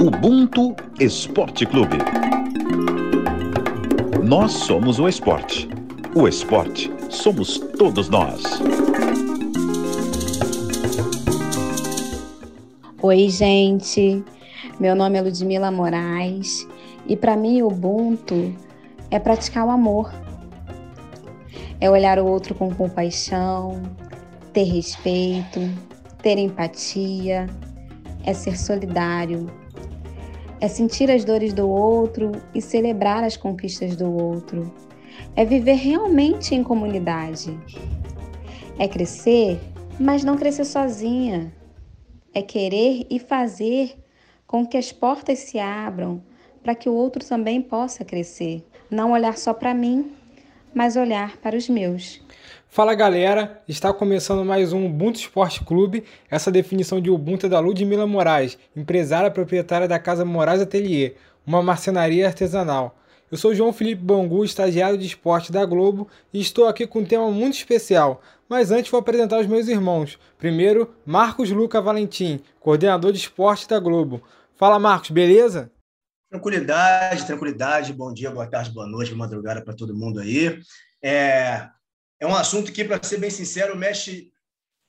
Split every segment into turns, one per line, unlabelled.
Ubuntu Esporte Clube. Nós somos o esporte. O esporte somos todos nós.
Oi, gente. Meu nome é Ludmila Moraes e para mim Ubuntu é praticar o amor. É olhar o outro com compaixão, ter respeito, ter empatia, é ser solidário, é sentir as dores do outro e celebrar as conquistas do outro, é viver realmente em comunidade, é crescer, mas não crescer sozinha, é querer e fazer com que as portas se abram para que o outro também possa crescer. Não olhar só para mim, mas olhar para os meus.
Fala galera, está começando mais um Ubuntu Esporte Clube. Essa definição de Ubuntu é da Ludmila Moraes, empresária proprietária da Casa Moraes Atelier, uma marcenaria artesanal. Eu sou João Felipe Bangu, estagiário de esporte da Globo, e estou aqui com um tema muito especial. Mas antes vou apresentar os meus irmãos. Primeiro, Marcos Luca Valentim, coordenador de esporte da Globo. Fala Marcos, beleza?
Tranquilidade, tranquilidade. Bom dia, boa tarde, boa noite, boa madrugada para todo mundo aí. É, é um assunto que, para ser bem sincero, mexe,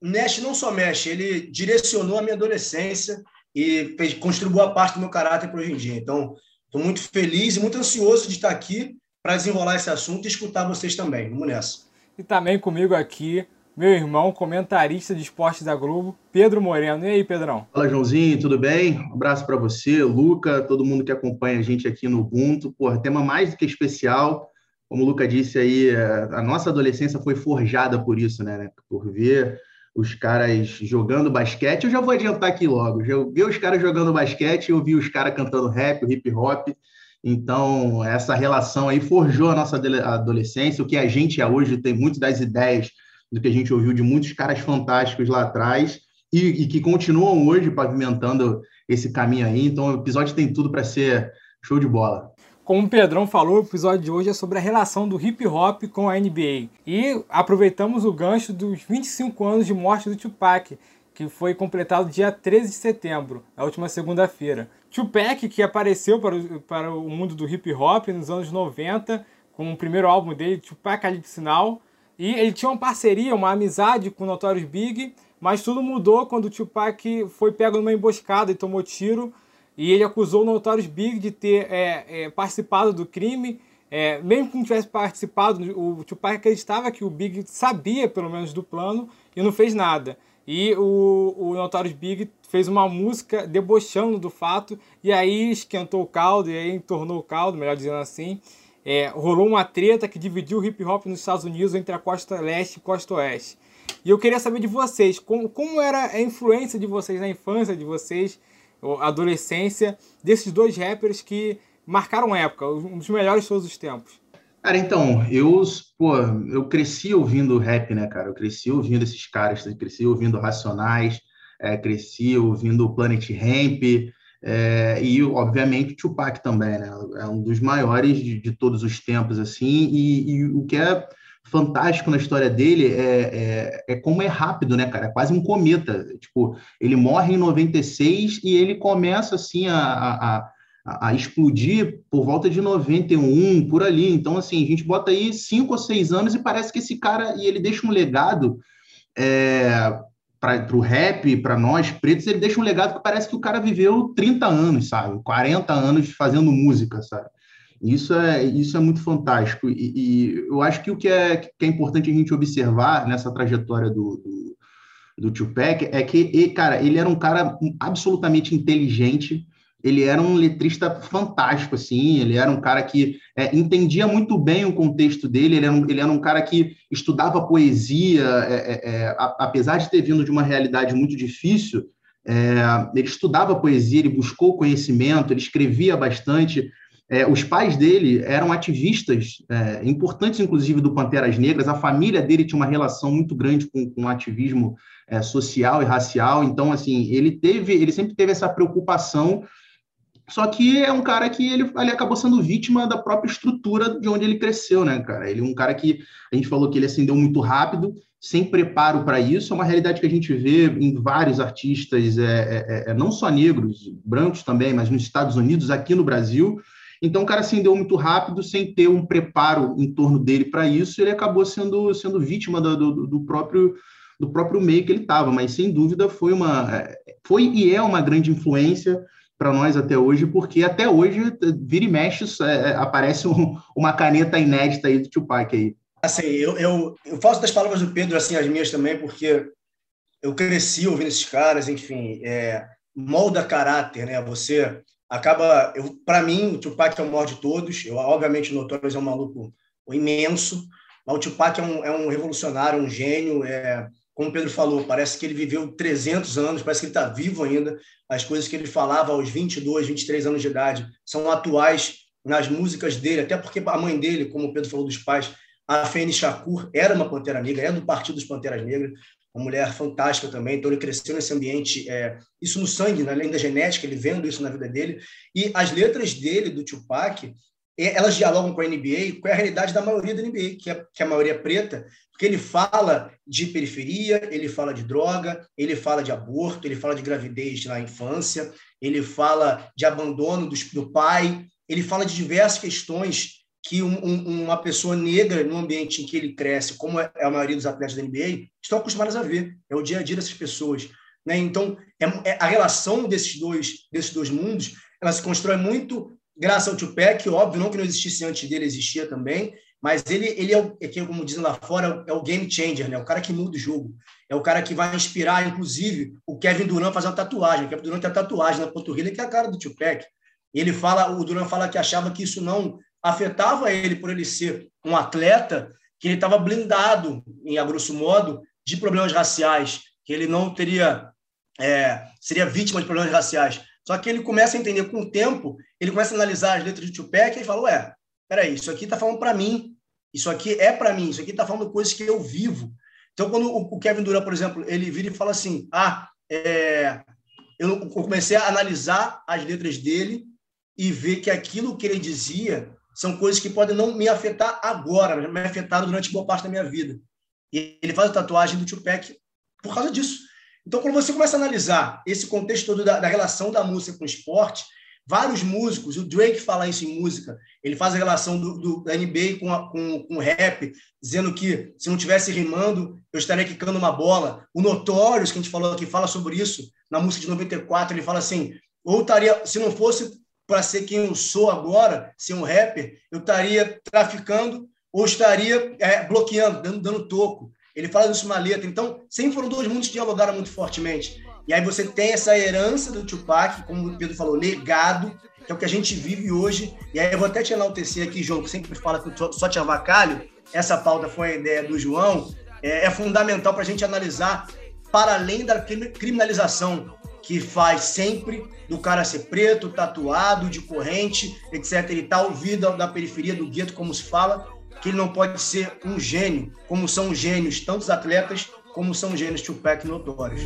mexe, não só mexe, ele direcionou a minha adolescência e fez, construiu boa parte do meu caráter para hoje em dia. Então, estou muito feliz e muito ansioso de estar aqui para desenrolar esse assunto e escutar vocês também. Vamos nessa.
E também comigo aqui, meu irmão, comentarista de esportes da Globo, Pedro Moreno. E aí, Pedrão?
Fala, Joãozinho, tudo bem? Um abraço para você, Luca, todo mundo que acompanha a gente aqui no Ubuntu. Pô, tema mais do que especial. Como o Luca disse aí, é, a nossa adolescência foi forjada por isso, né? Por ver os caras jogando basquete. Eu já vou adiantar aqui logo. Eu vi os caras jogando basquete, eu vi os caras cantando rap, hip hop. Então, essa relação aí forjou a nossa adolescência. O que a gente é hoje tem muito das ideias do que a gente ouviu de muitos caras fantásticos lá atrás e, e que continuam hoje pavimentando esse caminho aí. Então, o episódio tem tudo para ser show de bola.
Como o Pedrão falou, o episódio de hoje é sobre a relação do hip hop com a NBA. E aproveitamos o gancho dos 25 anos de morte do Tupac, que foi completado dia 13 de setembro, na última segunda-feira. Tupac, que apareceu para o, para o mundo do hip hop nos anos 90, com o primeiro álbum dele, Tupac Now, e ele tinha uma parceria, uma amizade com o Notorious Big, mas tudo mudou quando o Tupac foi pego numa emboscada e tomou tiro. E ele acusou o Notorious Big de ter é, é, participado do crime. É, mesmo que não tivesse participado, o Tupac acreditava que o Big sabia, pelo menos, do plano e não fez nada. E o, o Notorious Big fez uma música debochando do fato, e aí esquentou o caldo, e aí entornou o caldo, melhor dizendo assim. É, rolou uma treta que dividiu o hip hop nos Estados Unidos entre a costa leste e costa oeste. E eu queria saber de vocês, como, como era a influência de vocês na infância de vocês, adolescência, desses dois rappers que marcaram época, um dos melhores de todos os tempos.
Cara, então, eu, pô, eu cresci ouvindo rap, né, cara? Eu cresci ouvindo esses caras, cresci ouvindo Racionais, é, cresci ouvindo Planet Ramp, é, e, obviamente, Tupac também, né? É um dos maiores de, de todos os tempos, assim. E, e, o que é fantástico na história dele é, é, é, como é rápido, né, cara? É quase um cometa. Tipo, ele morre em 96 e ele começa, assim, a, a, a, explodir por volta de 91, por ali. Então, assim, a gente bota aí cinco ou seis anos e parece que esse cara... E ele deixa um legado... É, para o rap, para nós pretos, ele deixa um legado que parece que o cara viveu 30 anos, sabe? 40 anos fazendo música, sabe? Isso é, isso é muito fantástico. E, e eu acho que o que é, que é importante a gente observar nessa trajetória do, do, do Tupac é que, cara, ele era um cara absolutamente inteligente, ele era um letrista fantástico, assim, ele era um cara que é, entendia muito bem o contexto dele, ele era um, ele era um cara que estudava poesia, é, é, é a, apesar de ter vindo de uma realidade muito difícil, é, ele estudava poesia, ele buscou conhecimento, ele escrevia bastante. É, os pais dele eram ativistas importantes, inclusive, do Panteras Negras, a família dele tinha uma relação muito grande com, com o ativismo social e racial, então, assim, ele teve, ele sempre teve essa preocupação Só que é um cara que ele, ele acabou sendo vítima da própria estrutura de onde ele cresceu, né, cara? Ele é um cara que a gente falou que ele acendeu muito rápido, sem preparo para isso. É uma realidade que a gente vê em vários artistas, é, é, é, não só negros, brancos também, mas nos Estados Unidos, aqui no Brasil. Então, o cara acendeu muito rápido, sem ter um preparo em torno dele para isso, ele acabou sendo, sendo vítima do, do, do próprio do próprio meio que ele estava, mas sem dúvida foi uma é, foi e é uma grande influência para nós até hoje, porque até hoje vira e mexe é, aparece um, uma caneta inédita aí do Tupac aí.
Assim, eu, eu, eu faço das palavras do Pedro assim as minhas também, porque eu cresci ouvindo esses caras, enfim, é, molda caráter, né? Você acaba, para mim, o Tupac é o maior de todos. Eu obviamente o Notorious é um maluco imenso, mas o Tupac é um, é um revolucionário, um gênio, é como o Pedro falou, parece que ele viveu 300 anos, parece que ele está vivo ainda. As coisas que ele falava aos 22, 23 anos de idade são atuais nas músicas dele, até porque a mãe dele, como o Pedro falou dos pais, a Fene Shakur, era uma Pantera Negra, é do Partido dos Panteras Negras, uma mulher fantástica também, então ele cresceu nesse ambiente, é, isso no sangue, né? além da genética, ele vendo isso na vida dele. E as letras dele, do Tupac, elas dialogam com a NBA, com a realidade da maioria da NBA, que é, que é a maioria é preta, porque ele fala de periferia, ele fala de droga, ele fala de aborto, ele fala de gravidez na infância, ele fala de abandono do, do pai, ele fala de diversas questões que um, um, uma pessoa negra, no ambiente em que ele cresce, como é a maioria dos atletas da NBA, estão acostumados a ver. É o dia a dia dessas pessoas. Né? Então, é, é, a relação desses dois, desses dois mundos ela se constrói muito graças ao Tupac, óbvio, não que não existisse antes dele, existia também, mas ele, ele é, o, é como dizem lá fora, é o game changer, né? o cara que muda o jogo. É o cara que vai inspirar, inclusive, o Kevin Durant fazer uma tatuagem. O Kevin Durant tem a tatuagem na panturrilha, que é a cara do Tupac. Ele fala, o Durant fala que achava que isso não afetava ele por ele ser um atleta, que ele estava blindado, em a grosso modo, de problemas raciais, que ele não teria é, seria vítima de problemas raciais. Só que ele começa a entender com o tempo, ele começa a analisar as letras de Tupac e fala, ué, peraí, isso aqui está falando para mim, isso aqui é para mim, isso aqui está falando coisas que eu vivo. Então, quando o Kevin Durant, por exemplo, ele vira e fala assim, ah, é, eu comecei a analisar as letras dele e ver que aquilo que ele dizia são coisas que podem não me afetar agora, mas me afetaram durante boa parte da minha vida. E ele faz a tatuagem do Tupac por causa disso. Então, quando você começa a analisar esse contexto todo da, da relação da música com o esporte, vários músicos, o Drake fala isso em música, ele faz a relação do, do da NBA com, a, com, com o rap, dizendo que se não tivesse rimando, eu estaria quicando uma bola. O Notorious, que a gente falou aqui, fala sobre isso, na música de 94, ele fala assim, ou estaria, se não fosse para ser quem eu sou agora, ser um rapper, eu estaria traficando ou estaria é, bloqueando, dando, dando toco. Ele fala isso numa letra. Então, sempre foram dois mundos que dialogaram muito fortemente. E aí você tem essa herança do Tupac, como o Pedro falou, legado, que é o que a gente vive hoje. E aí eu vou até te enaltecer aqui, João, que sempre fala que só te avacalho. Essa pauta foi a ideia do João. É, é fundamental para a gente analisar para além da criminalização que faz sempre do cara ser preto, tatuado, de corrente, etc. e tal, vida da periferia, do gueto, como se fala, que ele não pode ser um gênio, como são gênios tantos atletas, como são gênios Tupac notórios.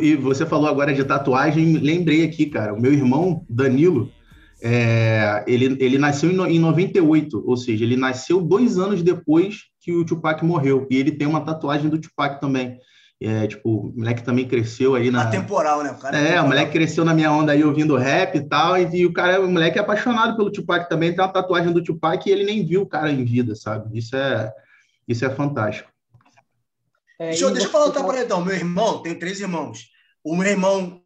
E você falou agora de tatuagem, lembrei aqui, cara, o meu irmão Danilo, é, ele, ele nasceu em, em 98, ou seja, ele nasceu dois anos depois que o Tupac morreu. E ele tem uma tatuagem do Tupac também. É, tipo, o moleque também cresceu aí na.
Atemporal, né? O cara
é, é o moleque cresceu na minha onda aí ouvindo rap e tal. E, e, o cara, o moleque é apaixonado pelo Tupac também. Tem uma tatuagem do Tupac e ele nem viu o cara em vida, sabe? Isso é, isso é fantástico.
É, deixa, eu, deixa eu falar outra para então. Meu irmão, tem três irmãos. O meu irmão,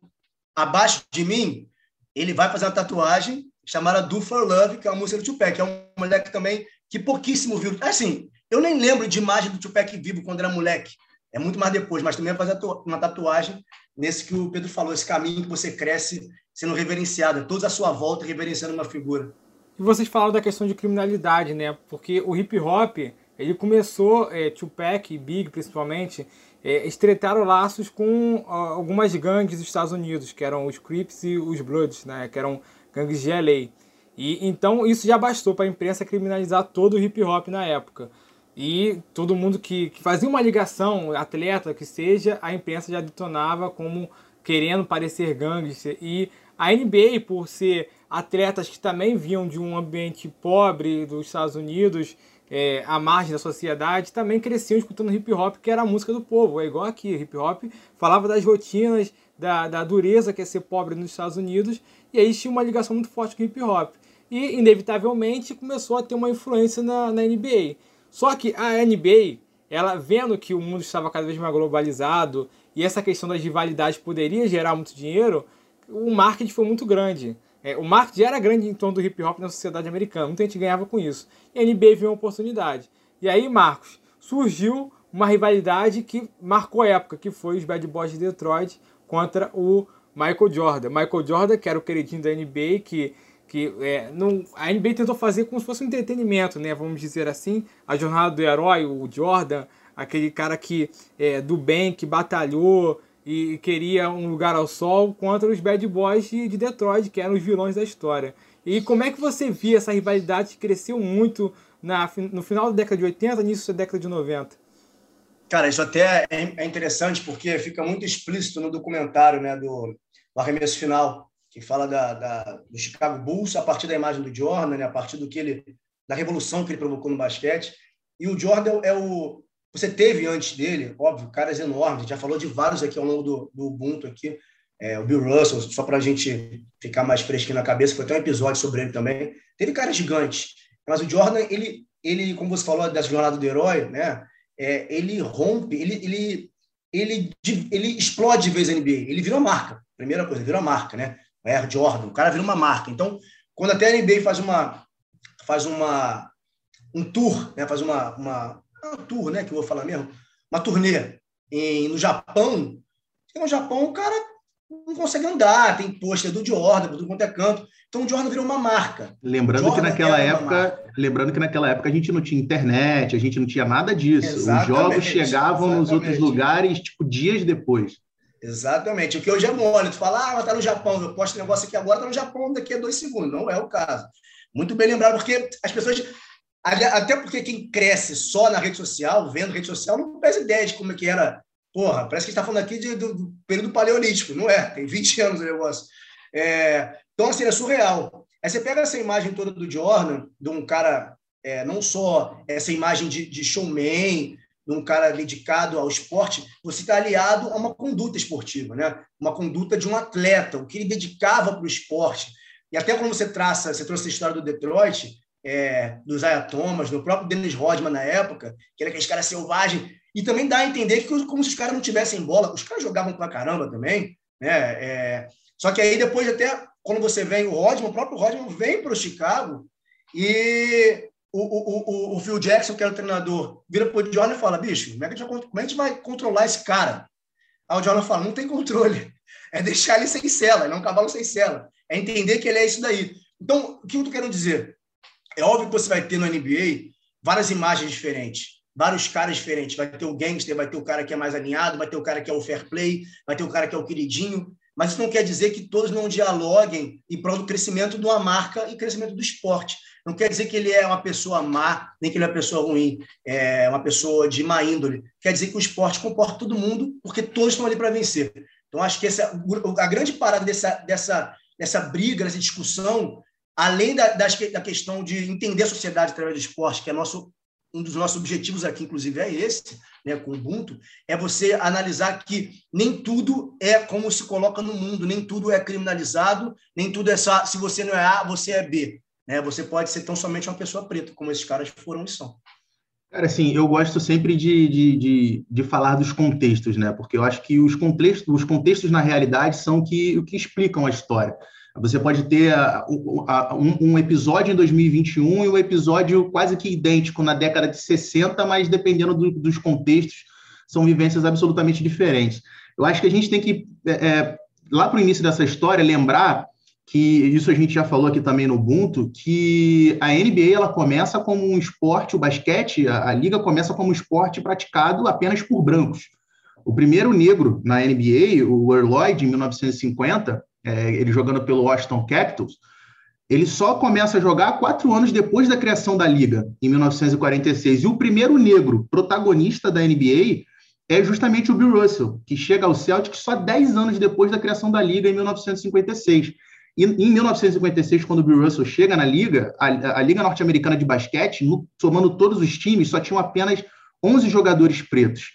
abaixo de mim, ele vai fazer uma tatuagem chamada Do For Love, que é uma música do Tupac. É um moleque também que pouquíssimo viu. Assim, eu nem lembro de imagem do Tupac vivo quando era moleque. É muito mais depois, mas também vai fazer uma tatuagem nesse que o Pedro falou, esse caminho que você cresce sendo reverenciado, é toda a sua volta reverenciando uma figura.
E vocês falaram da questão de criminalidade, né? Porque o hip hop, ele começou, é, Tupac e Big principalmente, é, estreitaram laços com algumas gangues dos Estados Unidos, que eram os Crips e os Bloods, né? Que eram gangues de LA. E então isso já bastou para a imprensa criminalizar todo o hip hop na época. E todo mundo que, que, fazia uma ligação, atleta que seja, a imprensa já detonava como querendo parecer gangster. E a NBA, por ser atletas que também vinham de um ambiente pobre dos Estados Unidos, é, à margem da sociedade, também cresciam escutando hip hop, que era a música do povo. É igual aqui, hip hop falava das rotinas, da, da dureza que é ser pobre nos Estados Unidos, e aí tinha uma ligação muito forte com hip hop. E, inevitavelmente, começou a ter uma influência na, na NBA. Só que a NBA, ela vendo que o mundo estava cada vez mais globalizado e essa questão das rivalidades poderia gerar muito dinheiro, o marketing foi muito grande. É, o marketing era grande em torno do hip hop na sociedade americana, muita gente ganhava com isso. E a NBA viu uma oportunidade. E aí, Marcos, surgiu uma rivalidade que marcou a época, que foi os Bad Boys de Detroit contra o Michael Jordan. Michael Jordan, que era o queridinho da NBA, que, que é, não, a NBA tentou fazer como se fosse um entretenimento, né? Vamos dizer assim, a jornada do herói, o Jordan, aquele cara que é, do bem, que batalhou, e queria um lugar ao sol contra os Bad Boys de, de Detroit, que eram os vilões da história. E como é que você via essa rivalidade que cresceu muito na, no final da década de 80, início da década de 90?
Cara, isso até é, é interessante porque fica muito explícito no documentário né, do, do arremesso final, que fala da, da, do Chicago Bulls a partir da imagem do Jordan, né, a partir do que ele, da revolução que ele provocou no basquete. E o Jordan é o, você teve antes dele, óbvio, caras enormes, já falou de vários aqui ao longo do, do Ubuntu aqui, é, o Bill Russell, só para a gente ficar mais fresquinho na cabeça, foi até um episódio sobre ele também. Teve caras gigantes, mas o Jordan, ele, ele como você falou da jornada do herói, né? É, ele rompe, ele, ele, ele, ele explode de vez a NBA, ele vira uma marca, primeira coisa, vira uma marca, né? Air Jordan, o cara vira uma marca. Então, quando até a NBA faz uma, faz uma, um tour, né? faz uma, uma uma tour, né, que eu vou falar mesmo, uma turnê em, no Japão, no Japão o cara não consegue andar, tem pôster do Jordan, do quanto é canto. Então o Jordan virou uma marca.
Lembrando
Jordan
que naquela época, lembrando que naquela época a gente não tinha internet, a gente não tinha nada disso. Exatamente, Os jogos chegavam exatamente. nos outros lugares tipo dias depois.
Exatamente. O que hoje é mole, tu fala, ah, mas tá no Japão, eu posto negócio aqui agora, tá no Japão daqui a dois segundos. Não é o caso. Muito bem lembrado, porque as pessoas até porque quem cresce só na rede social, vendo rede social, não faz ideia de como é que era. Porra, parece que está falando aqui de, do, do, período paleolítico, não é? Tem 20 anos o negócio. É, então, assim, é surreal. Aí você pega essa imagem toda do Jordan, de um cara, é, não só essa imagem de, de showman, de um cara dedicado ao esporte, você está aliado a uma conduta esportiva, né? uma conduta de um atleta, o que ele dedicava para o esporte. E até quando você traça, você trouxe a história do Detroit, é, do Thomas, do próprio Dennis Rodman na época, que era aquele cara selvagem, e também dá a entender que como se os caras não tivessem bola, os caras jogavam pra caramba também, né? É, só que aí depois até, quando você vem o Rodman, o próprio Rodman vem para o Chicago e o, o, o, o Phil Jackson, que era o treinador, vira para o Jordan e fala, bicho, como é, gente como é que a gente vai controlar esse cara? Aí o Jordan fala, não tem controle, é deixar ele sem cela, ele é um cavalo sem cela, é entender que ele é isso daí. Então, o que eu tô querendo dizer? É óbvio que você vai ter no NBA várias imagens diferentes, vários caras diferentes. Vai ter o gangster, vai ter o cara que é mais alinhado, vai ter o cara que é o fair play, vai ter o cara que é o queridinho. Mas isso não quer dizer que todos não dialoguem em prol do crescimento de uma marca e crescimento do esporte. Não quer dizer que ele é uma pessoa má, nem que ele é uma pessoa ruim, é uma pessoa de má índole. Quer dizer que o esporte comporta todo mundo, porque todos estão ali para vencer. Então, acho que essa, a grande parada dessa, dessa, dessa briga, dessa discussão, além da, das, da questão de entender a sociedade através do esporte, que é nosso, um dos nossos objetivos aqui, inclusive, é esse, né, com o Ubuntu, é você analisar que nem tudo é como se coloca no mundo, nem tudo é criminalizado, nem tudo é só, se você não é A, você é B. Né? Você pode ser tão somente uma pessoa preta, como esses caras foram e são.
Cara, assim, eu gosto sempre de, de, de, de, falar dos contextos, né? Porque eu acho que os contextos, os contextos na realidade são que, o que explicam a história. Você pode ter um, episódio em 2021 e um episódio quase que idêntico na década de 60, mas dependendo do, dos contextos, são vivências absolutamente diferentes. Eu acho que a gente tem que, é, é lá para o início dessa história, lembrar que isso a gente já falou aqui também no Ubuntu, que a NBA ela começa como um esporte, o basquete, a, a liga começa como um esporte praticado apenas por brancos. O primeiro negro na NBA, o Earl Lloyd, em 1950, é, ele jogando pelo Washington Capitals, ele só começa a jogar quatro anos depois da criação da liga, em 1946. E o primeiro negro protagonista da NBA é justamente o Bill Russell, que chega ao Celtics só dez anos depois da criação da liga, em 1956. E em 1956, quando o Bill Russell chega na liga, a, a Liga Norte-Americana de Basquete, no, somando todos os times, só tinham apenas 11 jogadores pretos.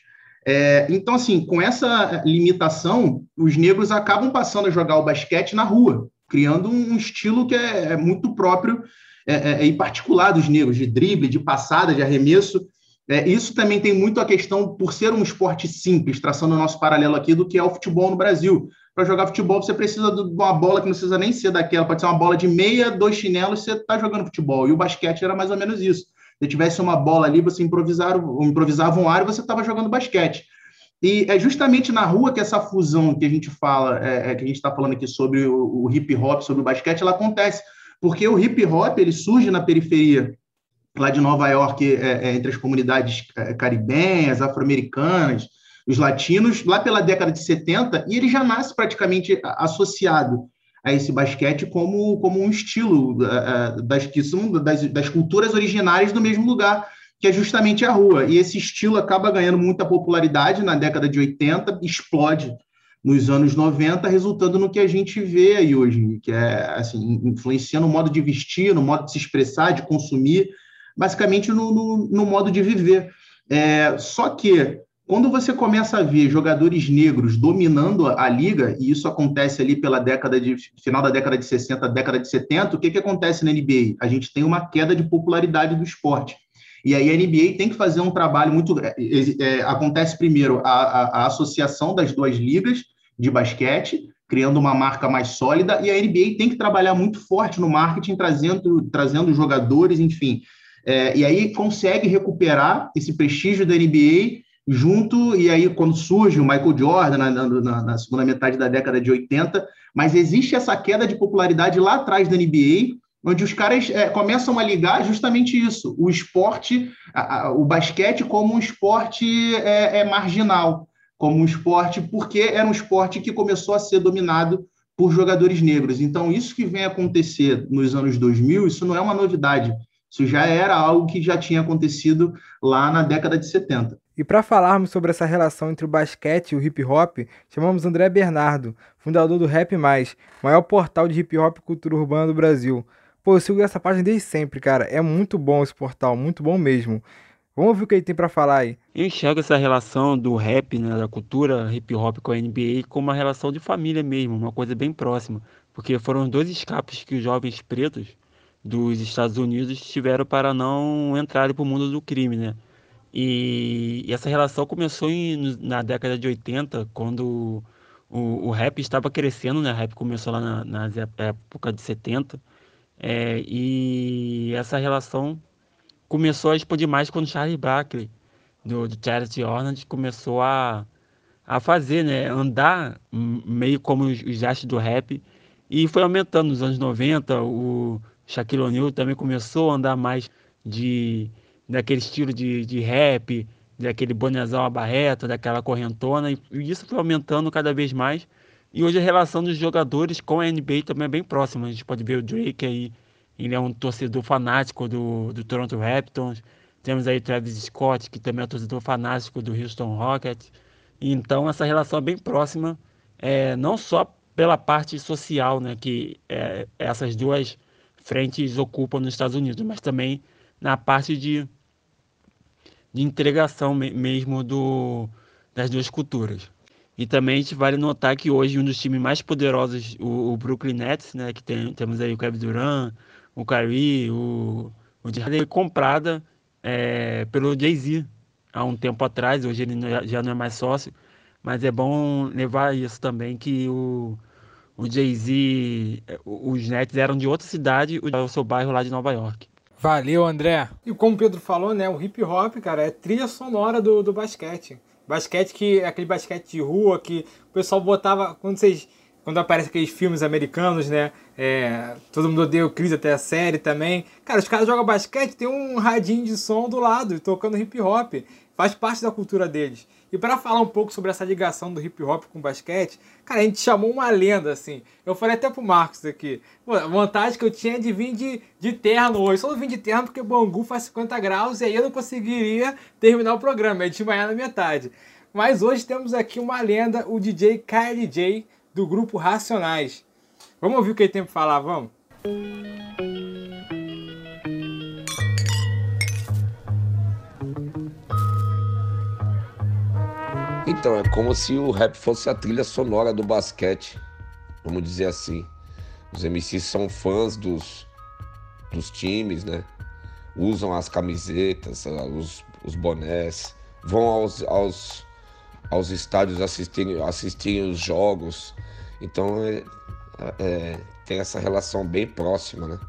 É, então, assim, com essa limitação, os negros acabam passando a jogar o basquete na rua, criando um estilo que é, é muito próprio é, é, é, e particular dos negros, de drible, de passada, de arremesso. É, isso também tem muito a questão, por ser um esporte simples, traçando o nosso paralelo aqui, do que é o futebol no Brasil. Para jogar futebol, você precisa de uma bola que não precisa nem ser daquela, pode ser uma bola de meia, dois chinelos, você está jogando futebol. E o basquete era mais ou menos isso se tivesse uma bola ali, você improvisava, improvisava um ar e você estava jogando basquete. E é justamente na rua que essa fusão que a gente fala, é, é que a gente está falando aqui sobre o, o, hip hop, sobre o basquete, ela acontece. Porque o hip hop ele surge na periferia lá de Nova York, é, é entre as comunidades é, caribenhas, afro-americanas, os latinos, lá pela década de 70, e ele já nasce praticamente associado a esse basquete como, como um estilo uh, das, que são das, das culturas originárias do mesmo lugar, que é justamente a rua. E esse estilo acaba ganhando muita popularidade na década de 80, explode nos anos 90, resultando no que a gente vê aí hoje, que é assim, influencia no modo de vestir, no modo de se expressar, de consumir, basicamente no, no, no modo de viver. É, só que quando você começa a ver jogadores negros dominando a, liga, e isso acontece ali pela década de final da década de 60, década de 70, o que, que acontece na NBA? A gente tem uma queda de popularidade do esporte. E aí a NBA tem que fazer um trabalho muito. É, é, acontece primeiro a, a, a, associação das duas ligas de basquete, criando uma marca mais sólida, e a NBA tem que trabalhar muito forte no marketing, trazendo, trazendo jogadores, enfim. É, e aí consegue recuperar esse prestígio da NBA junto, e aí quando surge o Michael Jordan na, na, na, segunda metade da década de 80, mas existe essa queda de popularidade lá atrás da NBA, onde os caras é, começam a ligar justamente isso, o esporte, a, a, o basquete como um esporte é, é, marginal, como um esporte, porque era um esporte que começou a ser dominado por jogadores negros. Então, isso que vem acontecer nos anos 2000, isso não é uma novidade, isso já era algo que já tinha acontecido lá na década de 70.
E para falarmos sobre essa relação entre o basquete e o hip hop, chamamos André Bernardo, fundador do Rap Mais, maior portal de hip hop e cultura urbana do Brasil. Pô, eu sigo essa página desde sempre, cara. É muito bom esse portal, muito bom mesmo. Vamos ouvir o que ele tem para falar aí.
Eu enxergo essa relação do rap, né, da cultura hip hop com a NBA como uma relação de família mesmo, uma coisa bem próxima, porque foram dois escapes que os jovens pretos dos Estados Unidos tiveram para não entrarem para o mundo do crime, né? E, e essa relação começou em, na década de 80, quando o, o, rap estava crescendo, né? O rap começou lá na, na época de 70. É, e essa relação começou a expandir mais quando Charlie Barkley, do, do Charity Hornet, começou a, a fazer, né? Andar meio como os, os astros do rap. E foi aumentando nos anos 90. O Shaquille O'Neal também começou a andar mais de daquele estilo de, de rap, daquele bonezão abarreta, daquela correntona, e, isso foi aumentando cada vez mais. E hoje a relação dos jogadores com a NBA também é bem próxima. A gente pode ver o Drake aí, ele é um torcedor fanático do, do Toronto Raptors. Temos aí Travis Scott, que também é um torcedor fanático do Houston Rockets. Então essa relação é bem próxima, é, não só pela parte social, né, que é, essas duas frentes ocupam nos Estados Unidos, mas também na parte de de entregação mesmo do, das duas culturas. E também a gente vale notar que hoje um dos times mais poderosos, o, o Brooklyn Nets, né, que tem, temos aí o Kevin Durant, o Kyrie, o, o Harden, foi comprada é, pelo Jay-Z há um tempo atrás, hoje ele já não é mais sócio, mas é bom levar isso também, que o, o Jay-Z, os Nets eram de outra cidade, o seu bairro lá de Nova York.
Valeu, André. E como o Pedro falou, né, o hip hop, cara, é trilha sonora do, do basquete. Basquete que é aquele basquete de rua que o pessoal botava quando vocês quando aparece aqueles filmes americanos, né? É, todo mundo odeia o Chris, até a série também. Cara, os caras jogam basquete, tem um radinho de som do lado, tocando hip hop. Faz parte da cultura deles. E para falar um pouco sobre essa ligação do hip hop com o basquete, cara, a gente chamou uma lenda, assim. Eu falei até pro Marcos aqui. A vontade que eu tinha de vir de, de terno hoje. Só não vim de terno porque Bangu faz 50 graus e aí eu não conseguiria terminar o programa. A gente vai na metade. Mas hoje temos aqui uma lenda, o DJ KLJ, do grupo Racionais. Vamos ouvir o que ele tem para falar, vamos?
Então, é como se o rap fosse a trilha sonora do basquete, vamos dizer assim. Os MCs são fãs dos, dos times, né? Usam as camisetas, os, os bonés, vão aos, aos, aos estádios assistirem, assistirem os jogos. Então, é, é, tem essa relação bem próxima, né?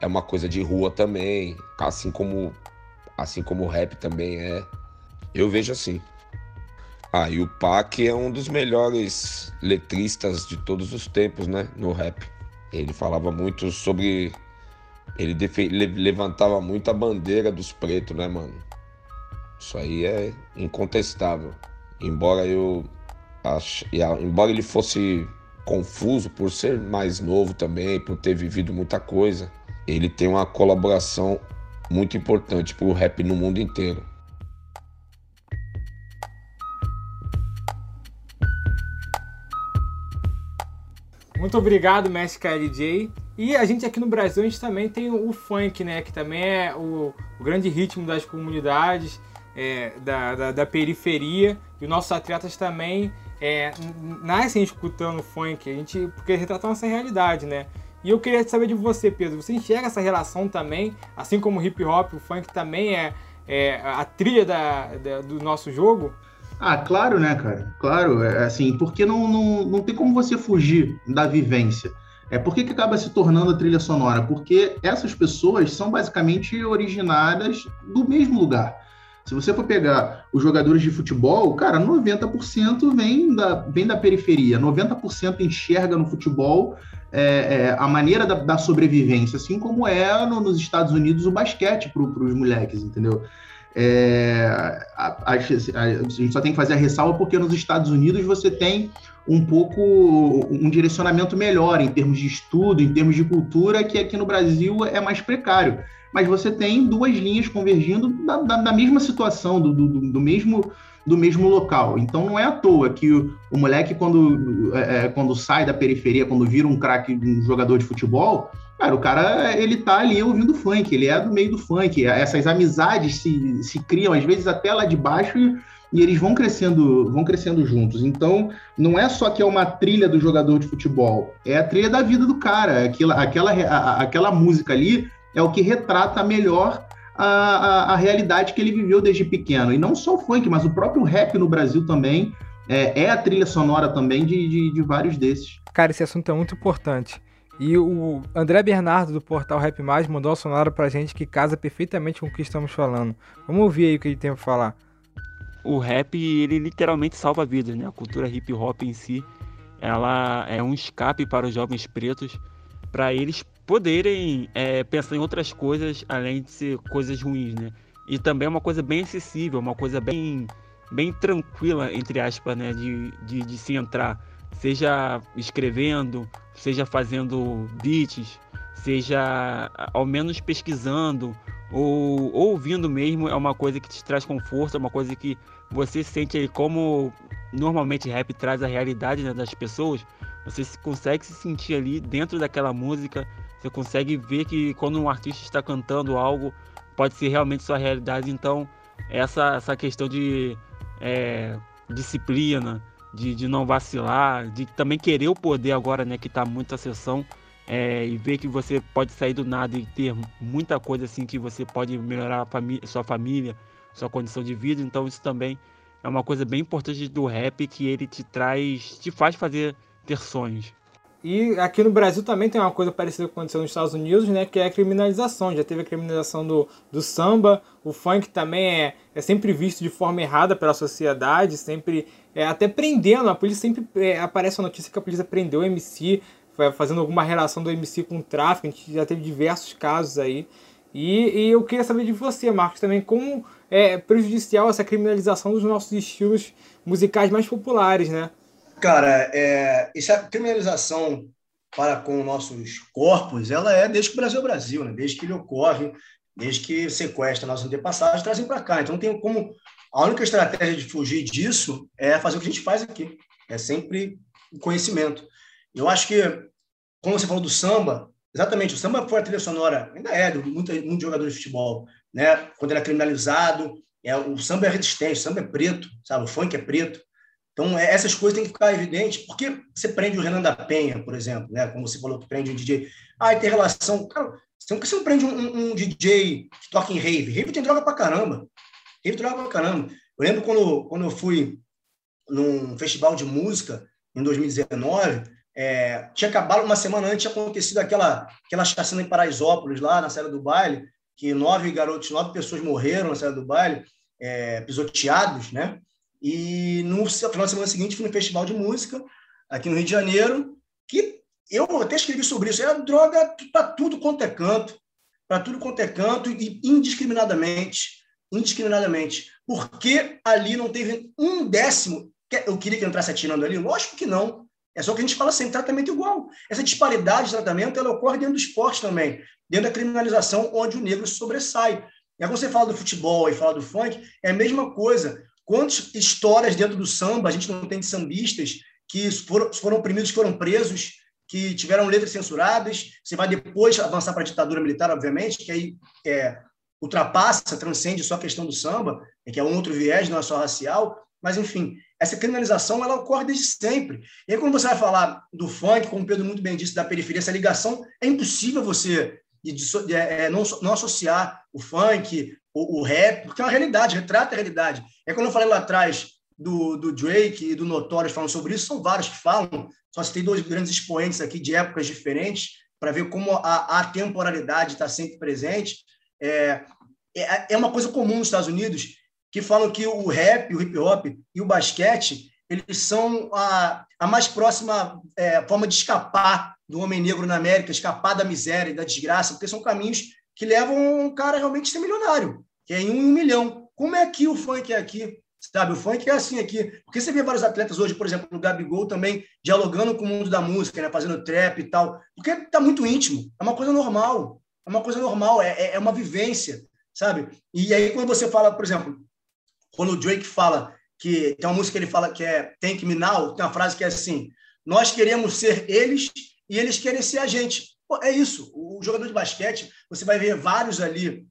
É uma coisa de rua também, assim como, assim como o rap também é. Eu vejo assim. Ah, e o Pac é um dos melhores letristas de todos os tempos, né? No rap. Ele falava muito sobre. Ele levantava muito a bandeira dos pretos, né, mano? Isso aí é incontestável. Embora eu. Ach... Embora ele fosse confuso por ser mais novo também, por ter vivido muita coisa, ele tem uma colaboração muito importante pro rap no mundo inteiro.
Muito obrigado, mestre KLJ. E a gente aqui no Brasil, a gente também tem o funk, né? Que também é o, o grande ritmo das comunidades, é, da, da, da, periferia. E os nossos atletas também é, nascem escutando funk, a gente, porque retratam essa realidade, né? E eu queria saber de você, Pedro, você enxerga essa relação também, assim como o hip hop, o funk também é, é a trilha da, da do nosso jogo?
Ah, claro, né, cara? Claro, é assim, porque não, não, não tem como você fugir da vivência. É por que, que acaba se tornando a trilha sonora? Porque essas pessoas são basicamente originadas do mesmo lugar. Se você for pegar os jogadores de futebol, cara, 90% vem da, vem da periferia, 90% enxerga no futebol é, é, a maneira da, da, sobrevivência, assim como é no, nos Estados Unidos o basquete para os moleques, entendeu? É, a, a, a, gente só tem que fazer a ressalva porque nos Estados Unidos você tem um pouco um direcionamento melhor em termos de estudo, em termos de cultura, que aqui no Brasil é mais precário. Mas você tem duas linhas convergindo da, da, da mesma situação, do, do, do, mesmo, do mesmo local. Então não é à toa que o, o moleque, quando, é, é quando sai da periferia, quando vira um craque, um jogador de futebol, Cara, o cara, ele tá ali ouvindo funk, ele é do meio do funk. Essas amizades se, se criam, às vezes, até lá de baixo e, e eles vão crescendo, vão crescendo juntos. Então, não é só que é uma trilha do jogador de futebol, é a trilha da vida do cara. Aquela, aquela, a, aquela música ali é o que retrata melhor a, a, a, realidade que ele viveu desde pequeno. E não só o funk, mas o próprio rap no Brasil também é, é a trilha sonora também de, de, de vários desses.
Cara, esse assunto é muito importante. E o André Bernardo, do portal Rap Mais, mandou a sonora pra gente que casa perfeitamente com o que estamos falando. Vamos ouvir aí o que ele tem pra falar.
O rap, ele literalmente salva vidas, né? A cultura hip hop em si, ela é um escape para os jovens pretos, para eles poderem é, pensar em outras coisas além de ser coisas ruins, né? E também é uma coisa bem acessível, uma coisa bem, bem tranquila, entre aspas, né? De, de, de se entrar seja escrevendo, seja fazendo beats, seja ao menos pesquisando ou, ouvindo mesmo, é uma coisa que te traz conforto, é uma coisa que você sente aí como normalmente rap traz a realidade né, das pessoas, você consegue se sentir ali dentro daquela música, você consegue ver que quando um artista está cantando algo, pode ser realmente sua realidade. Então, essa, essa questão de é, disciplina, de, de não vacilar, de também querer o poder agora, né, que está muita sessão, é, e ver que você pode sair do nada e ter muita coisa assim que você pode melhorar a família, sua família, sua condição de vida. Então isso também é uma coisa bem importante do rap que ele te traz, te faz fazer ter sonhos.
E aqui no Brasil também tem uma coisa parecida que aconteceu nos Estados Unidos, né? Que é a criminalização. Já teve a criminalização do, do samba, o funk também é, é sempre visto de forma errada pela sociedade, sempre é, até prendendo. A polícia sempre é, aparece a notícia que a polícia prendeu o MC, fazendo alguma relação do MC com o tráfico. A gente já teve diversos casos aí. E, e eu queria saber de você, Marcos, também como é prejudicial essa criminalização dos nossos estilos musicais mais populares, né?
Cara, é, essa criminalização para com nossos corpos, ela é desde que o Brasil é Brasil, né? desde que ele ocorre, desde que sequestra nossos antepassados, trazem para cá. Então, tem como. A única estratégia de fugir disso é fazer o que a gente faz aqui. É sempre conhecimento. Eu acho que, como você falou do samba, exatamente, o samba foi a trilha sonora, ainda é, de muitos muito jogadores de futebol, né? Quando ele é criminalizado, é, o samba é resistente, o samba é preto, sabe? O funk é preto. Então, é, essas coisas têm que ficar evidentes. Por que você prende o Renan da Penha, por exemplo, né? como você falou que prende um DJ? Ah, tem relação. Cara, você não prende um, um, um, DJ que toca em rave. Rave tem droga pra caramba. Rave tem droga pra caramba. Eu lembro quando, quando eu fui num festival de música em 2019, é, tinha acabado uma semana antes, tinha acontecido aquela, aquela chacina em Paraisópolis, lá na Serra do Baile, que nove garotos, nove pessoas morreram na Serra do Baile, é, pisoteados, né? E no final de semana seguinte fui no festival de música aqui no Rio de Janeiro, que eu até escrevi sobre isso. Era droga para tudo quanto é canto, para tudo quanto é canto e indiscriminadamente, indiscriminadamente. Porque ali não teve um décimo. Eu queria que entrasse atirando ali? Lógico que não. É só que a gente fala sempre, tratamento igual. Essa disparidade de tratamento ela ocorre dentro do esporte também, dentro da criminalização, onde o negro sobressai. Aí, quando você fala do futebol e fala do funk, é a mesma coisa. Quantas histórias dentro do samba a gente não tem de sambistas que foram, foram oprimidos, foram presos, que tiveram letras censuradas? Você vai depois avançar para a ditadura militar, obviamente, que aí é, ultrapassa, transcende só a questão do samba, que é um outro viés, não é só racial. Mas, enfim, essa criminalização ela ocorre desde sempre. E aí, quando você vai falar do funk, como o Pedro muito bem disse, da periferia, essa ligação, é impossível você é, não, não associar o funk, o, o, rap, porque é uma realidade, retrata a realidade. É quando eu falei lá atrás do, do Drake e do Notorious falando sobre isso, são vários que falam, só citei dois grandes expoentes aqui de épocas diferentes, para ver como a, a temporalidade está sempre presente. É, é, é uma coisa comum nos Estados Unidos, que falam que o rap, o hip hop e o basquete eles são a, a mais próxima é, forma de escapar do homem negro na América, escapar da miséria e da desgraça, porque são caminhos que levam um cara realmente ser milionário, que é em um, um milhão. Como é que o funk é aqui? Sabe, o funk é assim aqui. Porque você vê vários atletas hoje, por exemplo, no Gabigol também, dialogando com o mundo da música, né? fazendo trap e tal. Porque está muito íntimo. É uma coisa normal. É uma coisa normal, é, é, é uma vivência, sabe? E aí, quando você fala, por exemplo, quando o Drake fala que tem uma música que ele fala que é Thank Me Now, tem uma frase que é assim: Nós queremos ser eles e eles querem ser a gente. É isso. O jogador de basquete, você vai ver vários ali,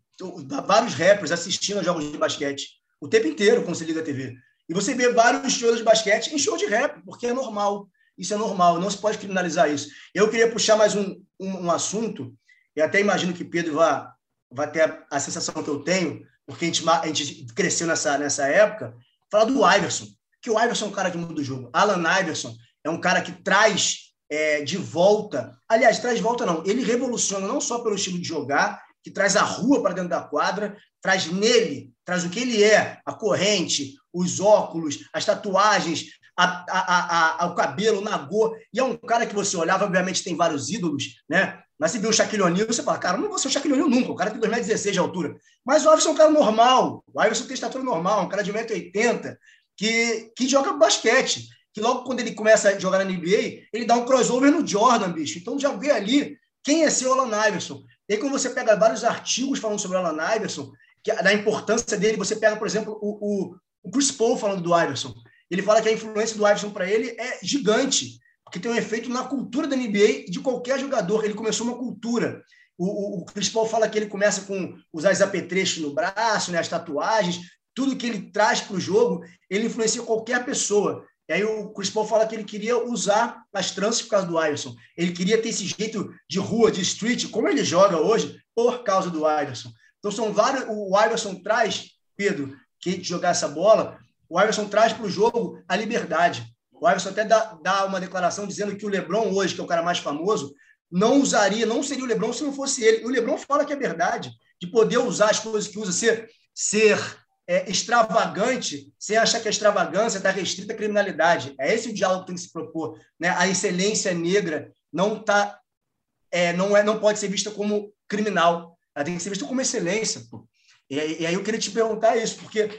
vários rappers assistindo a jogos de basquete o tempo inteiro quando você liga a TV. E você vê vários shows de basquete em show de rap, porque é normal. Isso é normal, não se pode criminalizar isso. Eu queria puxar mais um, um, um assunto, e até imagino que Pedro vai, vai ter a, a, sensação que eu tenho, porque a gente, a gente cresceu nessa, nessa época, falar do Iverson, que o Iverson é um cara que muda o jogo. Alan Iverson é um cara que traz é, de volta. Aliás, traz de volta não. Ele revoluciona não só pelo estilo de jogar, que traz a rua para dentro da quadra, traz nele, traz o que ele é, a corrente, os óculos, as tatuagens, a, a, a, o cabelo, o nagô. E é um cara que você olhava, obviamente tem vários ídolos, né? Mas você vê o Shaquille O'Neal, você fala, cara, não vou ser o Shaquille O'Neal nunca, o cara tem 2,16 de altura. Mas o Iverson é um cara normal, o Iverson tem estatura normal, um cara de 1,80m, que, que joga basquete que logo quando ele começa a jogar na NBA, ele dá um crossover no Jordan, bicho. Então já vê ali quem é ser o Alan Iverson. E aí, quando você pega vários artigos falando sobre o Alan Iverson, que, da importância dele, você pega, por exemplo, o, o, o Chris Paul falando do Iverson. Ele fala que a influência do Iverson para ele é gigante, porque tem um efeito na cultura da NBA e de qualquer jogador. Ele começou uma cultura. O, o, o Chris Paul fala que ele começa com usar os apetrechos no braço, né, as tatuagens, tudo que ele traz para o jogo, ele influencia qualquer pessoa. E aí o Chris Paul fala que ele queria usar as tranças por causa do Iverson. Ele queria ter esse jeito de rua, de street, como ele joga hoje, por causa do Iverson. Então são vários. O Iverson traz, Pedro, que jogar essa bola, o Iverson traz para o jogo a liberdade. O Iverson até dá, dá uma declaração dizendo que o LeBron hoje, que é o cara mais famoso, não usaria, não seria o LeBron se não fosse ele. E o LeBron fala que é verdade, de poder usar as coisas que usa, ser, ser é, extravagante, sem achar que a extravagância está restrita à criminalidade. É esse o diálogo que tem que se propor. Né? A excelência negra não tá, é, não é, não pode ser vista como criminal. Ela tem que ser vista como excelência. Pô. E, e aí eu queria te perguntar isso, porque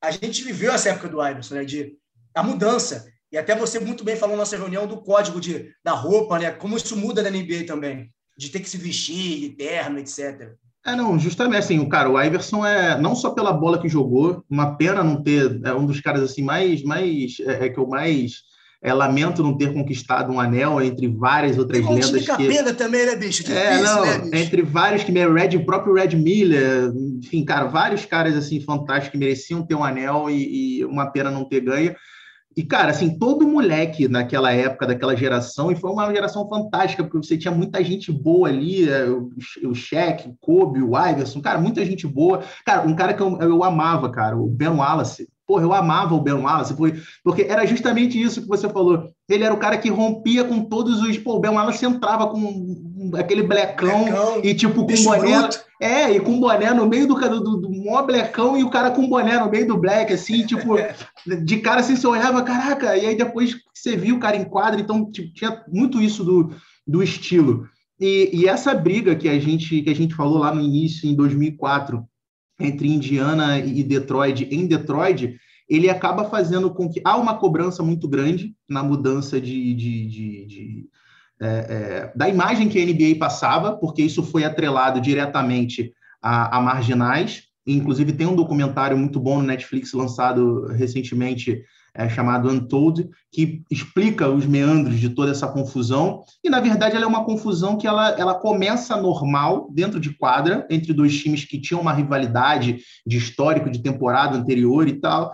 a gente viveu essa época do Iverson, né? De a mudança. E até você muito bem falou na nossa reunião do código de, da roupa, né? Como isso muda na NBA também, de ter que se vestir, de terno, etc.
É, não, justamente assim, o cara, o Iverson é não só pela bola que jogou, uma pena não ter, é um dos caras assim mais, mais é, é que eu mais é, lamento não ter conquistado um anel entre várias outras Tem lendas.
que pena também, né, bicho?
Difícil, é, não, né, bicho? entre vários que Red, o próprio Red Miller, enfim, cara, vários caras assim fantásticos que mereciam ter um anel e, e uma pena não ter ganho. E, cara, assim, todo moleque naquela época, daquela geração, e foi uma geração fantástica, porque você tinha muita gente boa ali, é, o Shaq, o Kobe, o Iverson, cara, muita gente boa. Cara, um cara que eu, eu amava, cara, o Ben Wallace. Porra, eu amava o Ben Wallace, porque era justamente isso que você falou. Ele era o cara que rompia com todos os. Pô, o Ben Wallace entrava com aquele blecão, e tipo com boné. Bruto. É, e com boné no meio do, do, do mó blecão e o cara com boné no meio do black, assim, tipo, de cara assim, você olhava, caraca, e aí depois você viu o cara em quadro, então tipo, tinha muito isso do, do estilo. E, e essa briga que a gente que a gente falou lá no início, em 2004, entre Indiana e Detroit, em Detroit, ele acaba fazendo com que há uma cobrança muito grande na mudança de, de, de, de é, é, da imagem que a NBA passava, porque isso foi atrelado diretamente a, a, marginais. Inclusive, tem um documentário muito bom no Netflix lançado recentemente é, chamado Untold, que explica os meandros de toda essa confusão. E, na verdade, ela é uma confusão que ela, ela começa normal, dentro de quadra, entre dois times que tinham uma rivalidade de histórico, de temporada anterior e tal.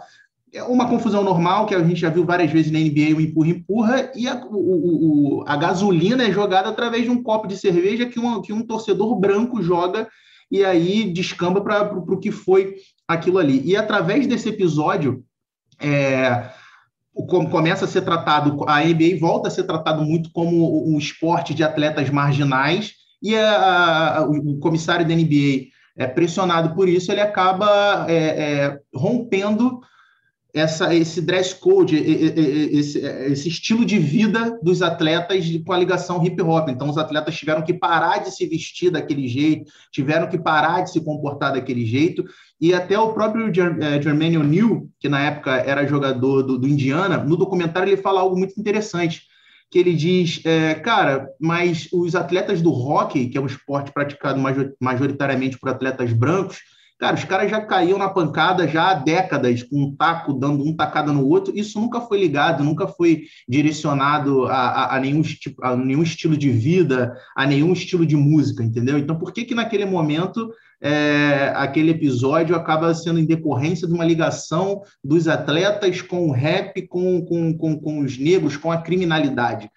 É uma confusão normal, que a gente já viu várias vezes na NBA, o empurra-empurra, e a, o, o, a gasolina é jogada através de um copo de cerveja que um, que um torcedor branco joga e aí descamba para o que foi aquilo ali. E através desse episódio, é, começa a ser tratado, a NBA volta a ser tratado muito como um esporte de atletas marginais, e a, a, o comissário da NBA, é, pressionado por isso, ele acaba é, é, rompendo essa, esse dress code, esse, esse, estilo de vida dos atletas com a ligação hip hop. Então, os atletas tiveram que parar de se vestir daquele jeito, tiveram que parar de se comportar daquele jeito. E até o próprio é, Jermaine O'Neal, que na época era jogador do, do, Indiana, no documentário ele fala algo muito interessante, que ele diz, é, cara, mas os atletas do hockey, que é um esporte praticado majoritariamente por atletas brancos, Cara, os caras já caíam na pancada já há décadas, com um taco dando um tacada no outro. Isso nunca foi ligado, nunca foi direcionado a, a, a nenhum, a nenhum estilo de vida, a nenhum estilo de música, entendeu? Então, por que que naquele momento é, aquele episódio acaba sendo em decorrência de uma ligação dos atletas com o rap, com, com, com, com os negros, com a criminalidade?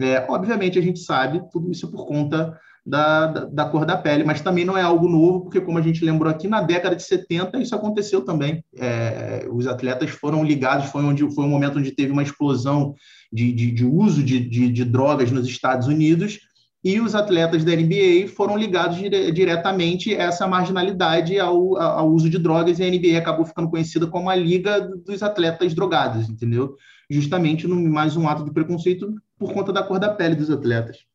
É, obviamente, a gente sabe, tudo isso por conta da, da, da, cor da pele, mas também não é algo novo, porque, como a gente lembrou aqui, na década de 70 isso aconteceu também. É, os atletas foram ligados, foi, onde, foi um momento onde teve uma explosão de, de, de uso de, de, de, drogas nos Estados Unidos, e os atletas da NBA foram ligados dire, diretamente a essa marginalidade ao, ao uso de drogas, e a NBA acabou ficando conhecida como a Liga dos Atletas Drogados, entendeu? Justamente no, mais um ato de preconceito por conta da cor da pele dos atletas.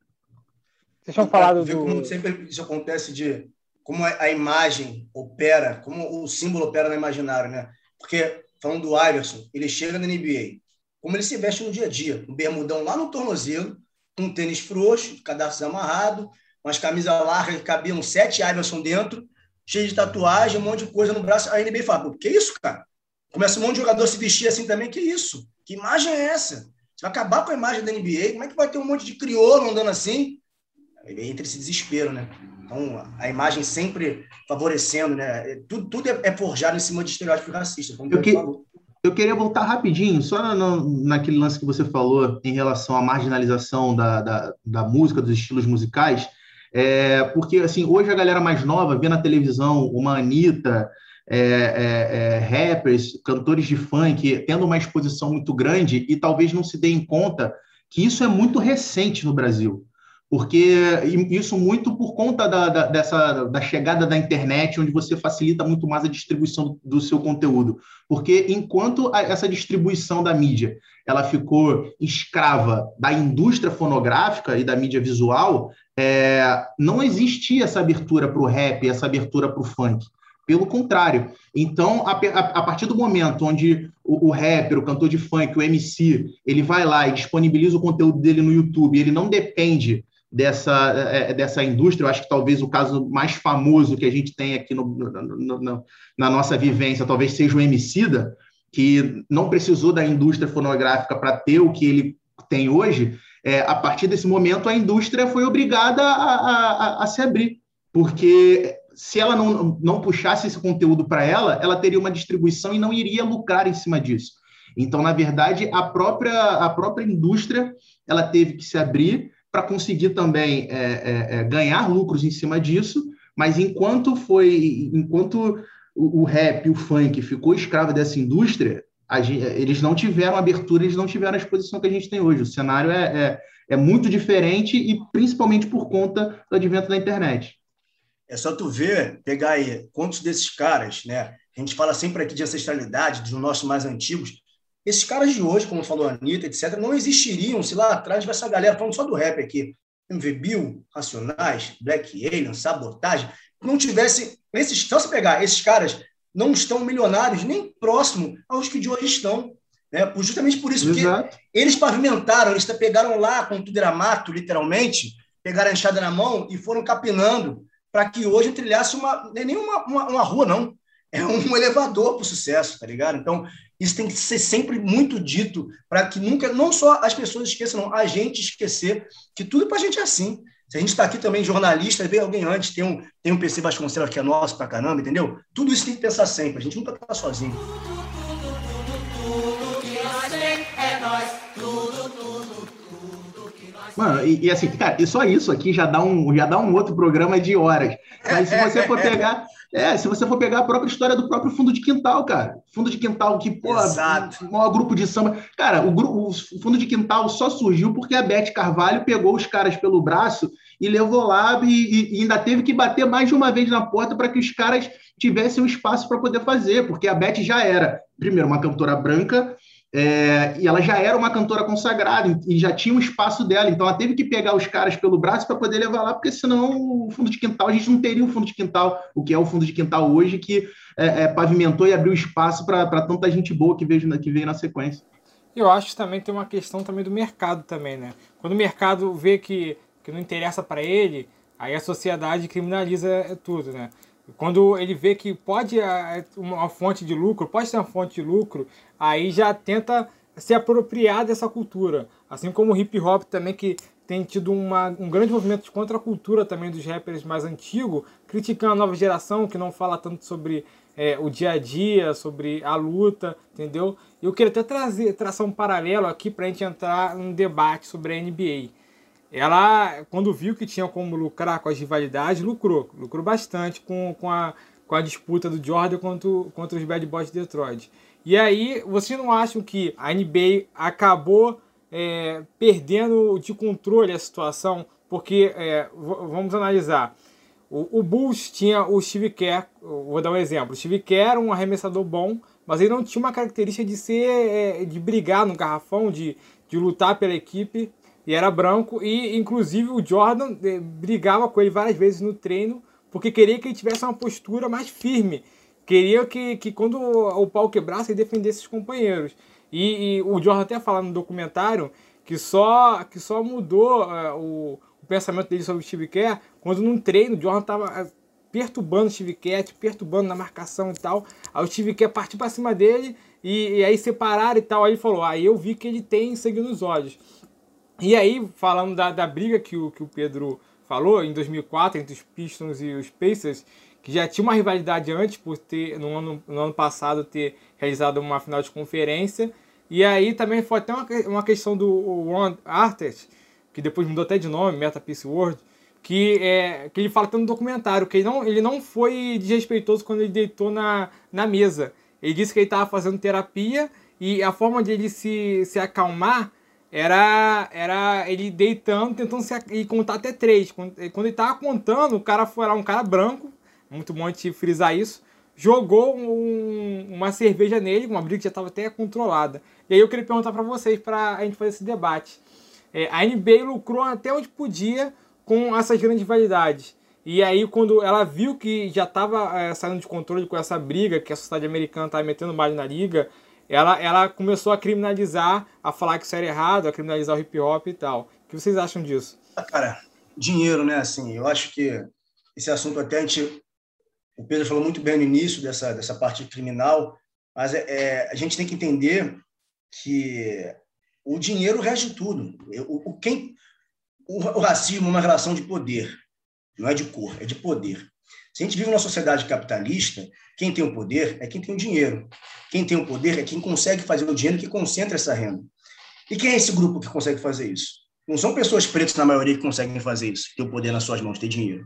Vocês tinham falado do... como sempre isso acontece de como a imagem opera, como o símbolo opera no imaginário, né? Porque, falando do Iverson, ele chega na NBA, como ele se veste no dia a dia, um bermudão lá no tornozelo, um tênis frouxo, cadastro amarrado, umas camisas largas que cabiam sete Iverson dentro, cheio de tatuagem, um monte de coisa no braço. A NBA fala, que isso, cara? Começa um monte de jogador se vestir assim também, que isso? Que imagem é essa? Você vai acabar com a imagem da NBA? Como é que vai ter um monte de crioulo andando assim? Entra esse desespero, né? Então, a imagem sempre favorecendo, né? Tudo, tudo é, é forjado em cima de estereótipos racistas, como
eu que. Eu queria voltar rapidinho, só no, naquele lance que você falou em relação à marginalização da, da, da música, dos estilos musicais, é, porque, assim, hoje a galera mais nova vê na televisão uma Anitta, é, é, é, rappers, cantores de funk tendo uma exposição muito grande e talvez não se deem conta que isso é muito recente no Brasil porque isso muito por conta da, da, dessa, da chegada da internet, onde você facilita muito mais a distribuição do, seu conteúdo. Porque enquanto a, essa distribuição da mídia ela ficou escrava da indústria fonográfica e da mídia visual, é, não existia essa abertura para o rap, essa abertura para o funk. Pelo contrário. Então, a, a, a, partir do momento onde o, o rapper, o cantor de funk, o MC, ele vai lá e disponibiliza o conteúdo dele no YouTube, ele não depende dessa, é, dessa indústria. Eu acho que talvez o caso mais famoso que a gente tem aqui no, no, no, na nossa vivência talvez seja o Emicida, que não precisou da indústria fonográfica para ter o que ele tem hoje. É, a partir desse momento, a indústria foi obrigada a, a, a se abrir, porque se ela não, não puxasse esse conteúdo para ela, ela teria uma distribuição e não iria lucrar em cima disso. Então, na verdade, a própria, a própria indústria ela teve que se abrir para conseguir também é, é, é, ganhar lucros em cima disso, mas enquanto foi, enquanto o, o rap, o funk ficou escravo dessa indústria, gente, eles não tiveram abertura, eles não tiveram a exposição que a gente tem hoje. O cenário é, é, é muito diferente e principalmente por conta do advento da internet.
É só tu ver, pegar aí quantos desses caras, né? A gente fala sempre aqui de ancestralidade, dos nossos mais antigos, esses caras de hoje, como falou a Anitta, etc., não existiriam se lá atrás tivesse essa galera, falando só do rap aqui, MV Bill, Racionais, Black Alien, Sabotagem, não tivesse. Esses, só se pegar, esses caras não estão milionários nem próximo aos que de hoje estão. Né? Justamente por isso, Exato. porque eles pavimentaram, eles pegaram lá, quando tudo era mato, literalmente, pegaram a enxada na mão e foram capinando para que hoje trilhasse uma. Nem uma, uma, uma rua, não. É um elevador para o sucesso, tá ligado? Então, isso tem que ser sempre muito dito para que nunca, não só as pessoas esqueçam, não, a gente esquecer que tudo para a gente é assim. Se a gente está aqui também jornalista, vê alguém antes, tem um, tem um PC Vasconcelos que é nosso para caramba, entendeu? Tudo isso tem que pensar sempre, a gente nunca está sozinho.
Mano, e, e, assim, cara, e só isso aqui já dá um, já dá um outro programa de horas. Mas se você for pegar, é, se você for pegar a própria história do próprio fundo de quintal, cara. Fundo de quintal que, pô, o maior grupo de samba. Cara, o, grupo, o fundo de quintal só surgiu porque a Beth Carvalho pegou os caras pelo braço e levou lá e, e ainda teve que bater mais de uma vez na porta para que os caras tivessem um espaço para poder fazer, porque a Beth já era, primeiro, uma cantora branca, é, e ela já era uma cantora consagrada e já tinha um espaço dela, então ela teve que pegar os caras pelo braço para poder levar lá, porque senão o fundo de quintal, a gente não teria um fundo de quintal, o que é o fundo de quintal hoje, que é, é, pavimentou e abriu espaço para tanta gente boa que veio, que veio na sequência.
Eu acho que também tem uma questão também do mercado também, né? Quando o mercado vê que, que não interessa para ele, aí a sociedade criminaliza é tudo, né? Quando ele vê que pode é, uma fonte de lucro, pode ser uma fonte de lucro, aí já tenta se apropriar dessa cultura. Assim como o hip hop também, que tem tido uma, um grande movimento de contra a cultura também dos rappers mais antigos, criticando a nova geração que não fala tanto sobre é, o dia a dia, sobre a luta, entendeu? Eu queria até trazer, traçar um paralelo aqui para a gente entrar num debate sobre a NBA ela, quando viu que tinha como lucrar com as rivalidades, lucrou. Lucrou bastante com, com, a, com a disputa do Jordan contra, contra os Bad Boys de Detroit. E aí, vocês não acham que a NBA acabou é, perdendo de controle a situação? Porque, é, vamos analisar, o, o, Bulls tinha o Steve Kerr, vou dar um exemplo, o Steve Kerr era um arremessador bom, mas ele não tinha uma característica de ser, é, de brigar no garrafão, de, de lutar pela equipe, e era branco, e inclusive o Jordan eh, brigava com ele várias vezes no treino, porque queria que ele tivesse uma postura mais firme. Queria que, que quando o pau quebrasse, ele defendesse os companheiros. E, e o Jordan até fala no documentário que só, que só mudou uh, o, o, pensamento dele sobre o Steve Kerr quando num treino o Jordan estava uh, perturbando o Steve Kerr, perturbando na marcação e tal. Aí o Steve Kerr partiu para cima dele e, e, aí separaram e tal. Aí ele falou: Aí eu vi que ele tem sangue nos olhos. E aí, falando da, da briga que o, que o Pedro falou, em 2004, entre os Pistons e os Pacers, que já tinha uma rivalidade antes, por ter, no ano, no ano passado, ter realizado uma final de conferência. E aí também foi até uma, uma questão do Ron Artest, que depois mudou até de nome, Meta Peace World, que, é, que ele fala tanto no documentário, que ele não, ele não foi desrespeitoso quando ele deitou na, na mesa. Ele disse que ele estava fazendo terapia e a forma de ele se, se acalmar era, era ele deitando, tentando se, e contar até três. Quando, quando ele estava contando, o cara foi lá, um cara branco, muito bom de frisar isso, jogou um, uma cerveja nele, uma briga que já estava até controlada. E aí eu queria perguntar para vocês, para a gente fazer esse debate. É, a NBA lucrou até onde podia com essas grandes validades. E aí, quando ela viu que já estava é, saindo de controle com essa briga, que a sociedade americana estava metendo mais na liga, ela, ela começou a criminalizar, a falar que isso era errado, a criminalizar o hip hop e tal. O que vocês acham disso?
Ah, cara, dinheiro, né? Assim, eu acho que esse assunto até a gente. O Pedro falou muito bem no início dessa, dessa parte criminal, mas é, é a gente tem que entender que o dinheiro rege tudo. O, o, quem, o, o racismo é uma relação de poder, não é de cor, é de poder. Se a gente vive numa sociedade capitalista, quem tem o poder é quem tem o dinheiro. Quem tem o poder é quem consegue fazer o dinheiro que concentra essa renda. E quem é esse grupo que consegue fazer isso? Não são pessoas pretas, na maioria, que conseguem fazer isso, ter o poder nas suas mãos, ter dinheiro.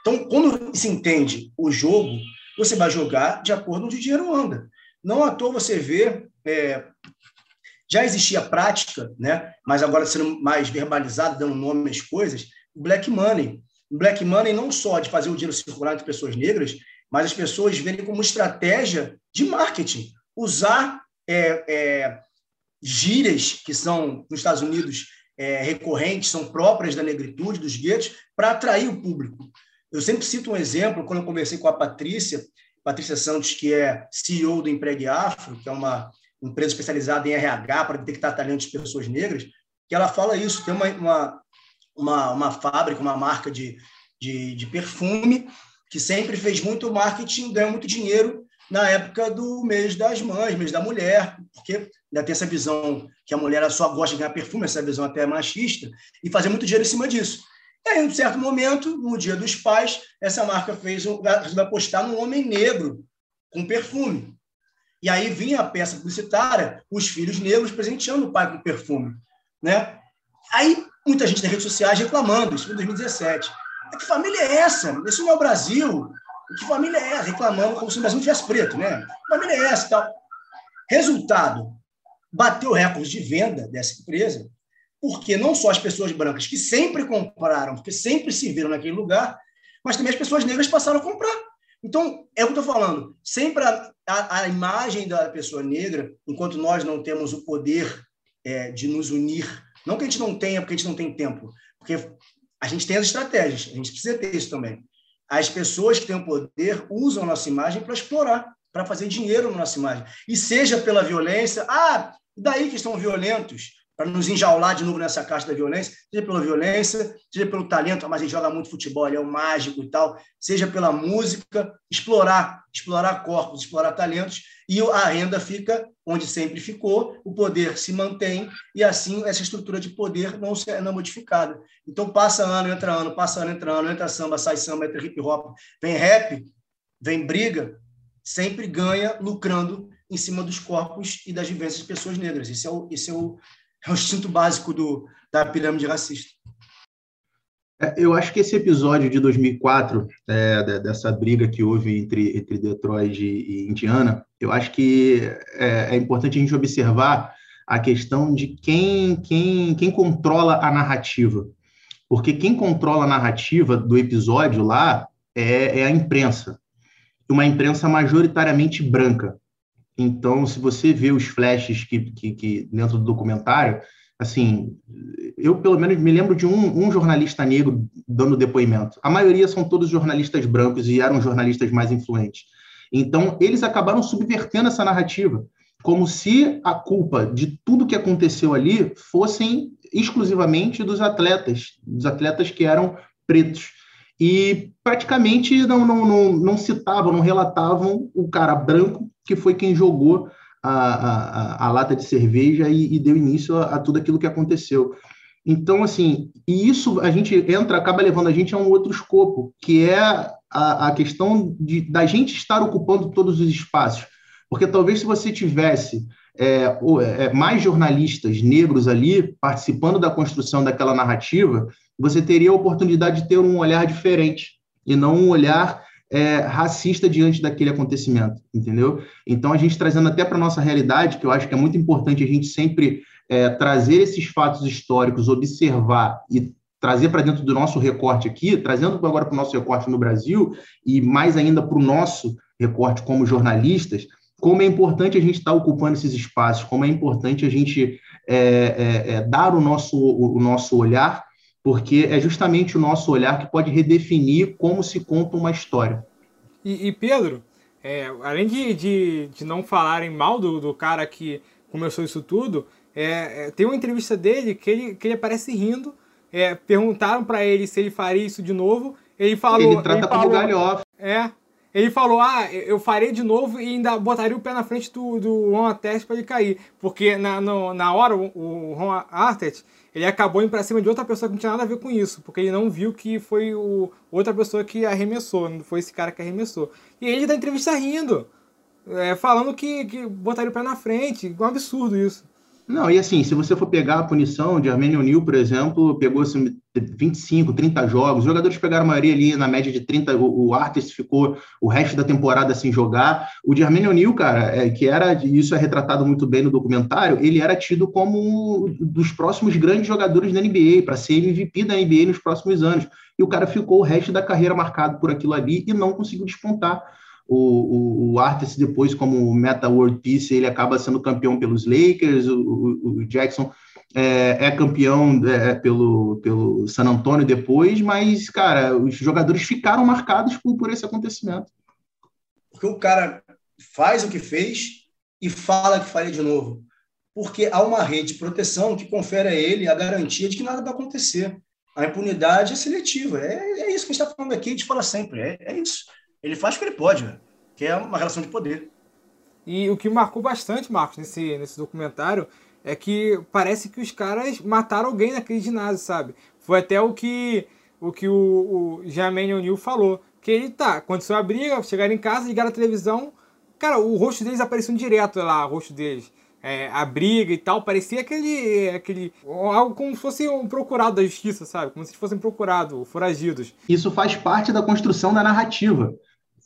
Então, quando se entende o jogo, você vai jogar de acordo com onde o dinheiro anda. Não à toa você vê é, já existia prática, né? mas agora sendo mais verbalizado, dando nome às coisas, o black money. O black money não só de fazer o dinheiro circular entre pessoas negras, mas as pessoas verem como estratégia de marketing. Usar é, é, gírias que são, nos Estados Unidos, é, recorrentes, são próprias da negritude, dos guetos, para atrair o público. Eu sempre cito um exemplo, quando eu conversei com a Patrícia, Patrícia Santos, que é CEO do Empregue Afro, que é uma empresa especializada em RH para detectar talentos de pessoas negras, que ela fala isso. Tem uma, uma, uma, uma fábrica, uma marca de, de, de perfume que sempre fez muito marketing, ganhou muito dinheiro na época do mês das mães, mês da mulher, porque ainda tem essa visão que a mulher só gosta de ganhar perfume, essa visão até machista, e fazer muito dinheiro em cima disso. E aí, em um certo momento, no dia dos pais, essa marca fez apostar num homem negro com perfume. E aí vinha a peça publicitária, os filhos negros presenteando o pai com perfume. Né? Aí muita gente nas redes sociais reclamando, isso foi em 2017. Que família é essa? Isso não é o Brasil. Que família é essa? Reclamando como se o Brasil tivesse preto, né? Que família é essa? Tal. Resultado, bateu recorde de venda dessa empresa, porque não só as pessoas brancas que sempre compraram, porque sempre se viram naquele lugar, mas também as pessoas negras passaram a comprar. Então, é o que eu estou falando. Sempre a, a, a, imagem da pessoa negra, enquanto nós não temos o poder é, de nos unir, não que a gente não tenha, porque a gente não tem tempo, porque a gente tem as estratégias, a gente precisa ter isso também. As pessoas que têm o poder usam a nossa imagem para explorar, para fazer dinheiro na nossa imagem. E seja pela violência, ah, daí que estão violentos para nos enjaular de novo nessa caixa da violência, seja pela violência, seja pelo talento, mas ele joga muito futebol, ele é um mágico e tal, seja pela música, explorar, explorar corpos, explorar talentos, e a renda fica onde sempre ficou, o poder se mantém, e assim essa estrutura de poder não, é modificada. Então passa ano, entra ano, passa ano, entra ano, entra samba, sai samba, entra hip hop, vem rap, vem briga, sempre ganha lucrando em cima dos corpos e das vivências de pessoas negras. Esse é o, esse é o, é o instinto básico do, da pirâmide racista.
É, eu acho que esse episódio de 2004, é, dessa briga que houve entre, entre Detroit e Indiana, eu acho que é, é, importante a gente observar a questão de quem, quem, quem controla a narrativa. Porque quem controla a narrativa do episódio lá é, é a imprensa. Uma imprensa majoritariamente branca. Então, se você vê os flashes que, que, que, dentro do documentário, assim, eu pelo menos me lembro de um, um, jornalista negro dando depoimento. A maioria são todos jornalistas brancos e eram jornalistas mais influentes. Então, eles acabaram subvertendo essa narrativa, como se a culpa de tudo que aconteceu ali fossem exclusivamente dos atletas, dos atletas que eram pretos e praticamente não, não, não, não citavam, não relatavam o cara branco que foi quem jogou a, a, a lata de cerveja e, e deu início a, a, tudo aquilo que aconteceu. Então, assim, e isso a gente entra, acaba levando a gente a um outro escopo, que é a, a questão de, da gente estar ocupando todos os espaços. Porque talvez se você tivesse é, é, mais jornalistas negros ali participando da construção daquela narrativa, você teria a oportunidade de ter um olhar diferente e não um olhar é, racista diante daquele acontecimento, entendeu? Então, a gente trazendo até para a nossa realidade, que eu acho que é muito importante a gente sempre é, trazer esses fatos históricos, observar e trazer para dentro do nosso recorte aqui, trazendo agora para o nosso recorte no Brasil e mais ainda para o nosso recorte como jornalistas, como é importante a gente estar tá ocupando esses espaços, como é importante a gente é, é, é, dar o nosso, o nosso olhar porque é justamente o nosso olhar que pode redefinir como se conta uma história.
E, e Pedro, é, além de, de, de, não falarem mal do, do cara que começou isso tudo, é, é tem uma entrevista dele que ele, que ele aparece rindo. É, perguntaram para ele se ele faria isso de novo. Ele falou.
Ele trata ele como galhofa.
É. Ele falou: Ah, eu farei de novo e ainda botaria o pé na frente do, do Ron Artest para ele cair. Porque na, no, na hora o, o Ron Artest ele acabou indo para cima de outra pessoa que não tinha nada a ver com isso, porque ele não viu que foi o, outra pessoa que arremessou, não foi esse cara que arremessou. E ele dá entrevista rindo, é, falando que, que botaria o pé na frente, um absurdo isso.
Não, e assim, se você for pegar a punição de Armênio Nil, por exemplo, pegou assim, 25, 30 jogos, os jogadores pegaram a maioria ali na média de 30, o, o ficou o resto da temporada sem jogar. O de Armênio Nil, cara, é, que era, isso é retratado muito bem no documentário, ele era tido como um dos próximos grandes jogadores da NBA, para ser MVP da NBA nos próximos anos. E o cara ficou o resto da carreira marcado por aquilo ali e não conseguiu despontar o, o, o Artis depois como meta world peace ele acaba sendo campeão pelos Lakers, o, o, o Jackson é, é campeão é, pelo, pelo San Antonio depois, mas, cara, os jogadores ficaram marcados por, por esse acontecimento.
Porque o cara faz o que fez e fala que faria de novo. Porque há uma rede de proteção que confere a ele a garantia de que nada vai acontecer. A impunidade é seletiva. É, é isso que a gente está falando aqui, a gente fala sempre. É, é isso. Ele faz o que ele pode, né? que é uma relação de poder.
E o que marcou bastante, Marcos, nesse, nesse documentário, é que parece que os caras mataram alguém naquele ginásio, sabe? Foi até o que o, que o, o Jermaine O'Neal falou. Que ele tá, aconteceu a briga, chegaram em casa, ligaram a televisão, cara, o rosto deles apareceu direto lá, o rosto deles. É, a briga e tal, parecia aquele, aquele. algo como se fosse um procurado da justiça, sabe? Como se fossem procurados, foragidos.
Isso faz parte da construção da narrativa.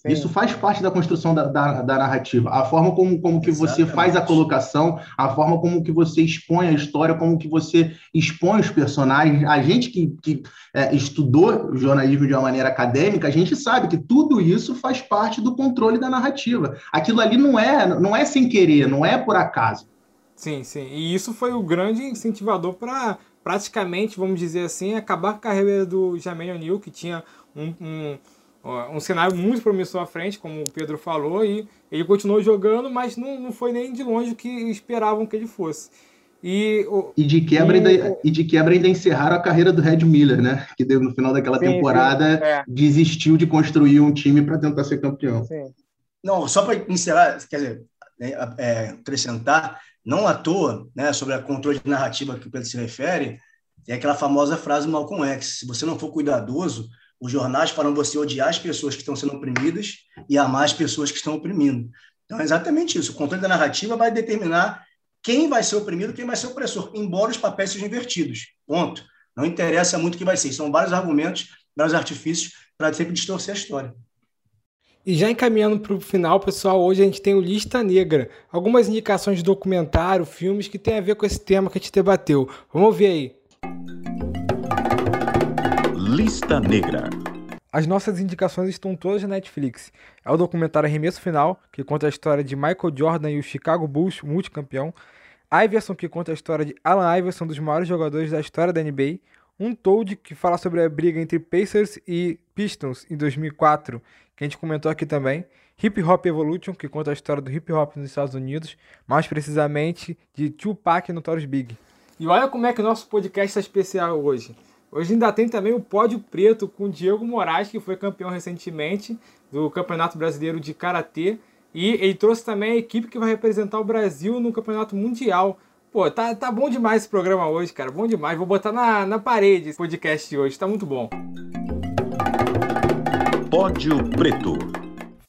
Sim. Isso faz parte da construção da, da, da, narrativa. A forma como, como que você faz a colocação, a forma como que você expõe a história, como que você expõe os personagens. A gente que, que é, estudou jornalismo de uma maneira acadêmica, a gente sabe que tudo isso faz parte do controle da narrativa. Aquilo ali não é, não é sem querer, não é por acaso.
Sim, sim. E isso foi o grande incentivador para praticamente, vamos dizer assim, acabar com a carreira do Jermaine O'Neal, que tinha um, um um cenário muito promissor à frente, como o Pedro falou, e ele continuou jogando, mas não, não foi nem de longe o que esperavam que ele fosse. E, o,
e, de quebra e, ainda, e de quebra ainda encerraram a carreira do Red Miller, né? Que no final daquela sim, temporada sim, é. desistiu de construir um time para tentar ser campeão. Sim.
Não, só para encerrar, quer dizer, né, é, acrescentar, não à toa, né, sobre a controle de narrativa que o Pedro se refere, é aquela famosa frase do Malcolm X: se você não for cuidadoso, os jornais falam você odiar as pessoas que estão sendo oprimidas e amar as pessoas que estão oprimindo. Então, é exatamente isso. O controle da narrativa vai determinar quem vai ser oprimido quem vai ser opressor, embora os papéis sejam invertidos. Ponto. Não interessa muito o que vai ser. São vários argumentos, vários artifícios para sempre distorcer a história.
E já encaminhando para o final, pessoal, hoje a gente tem o Lista Negra. Algumas indicações de documentário, filmes que tem a ver com esse tema que a gente debateu. Vamos ver aí.
Lista Negra.
As nossas indicações estão todas na Netflix. É o documentário Arremesso Final, que conta a história de Michael Jordan e o Chicago Bulls, multicampeão. Iverson, que conta a história de Alan Iverson, um dos maiores jogadores da história da NBA. Um Toad, que fala sobre a briga entre Pacers e Pistons em 2004, que a gente comentou aqui também. Hip Hop Evolution, que conta a história do hip hop nos Estados Unidos, mais precisamente de Tupac e Notorious Big. E olha como é que o nosso podcast está especial hoje. Hoje ainda tem também o pódio preto com o Diego Moraes, que foi campeão recentemente do Campeonato Brasileiro de Karatê. E ele trouxe também a equipe que vai representar o Brasil no Campeonato Mundial. Pô, tá, tá bom demais esse programa hoje, cara. Bom demais. Vou botar na, na parede esse podcast de hoje. Tá muito bom.
Pódio Preto.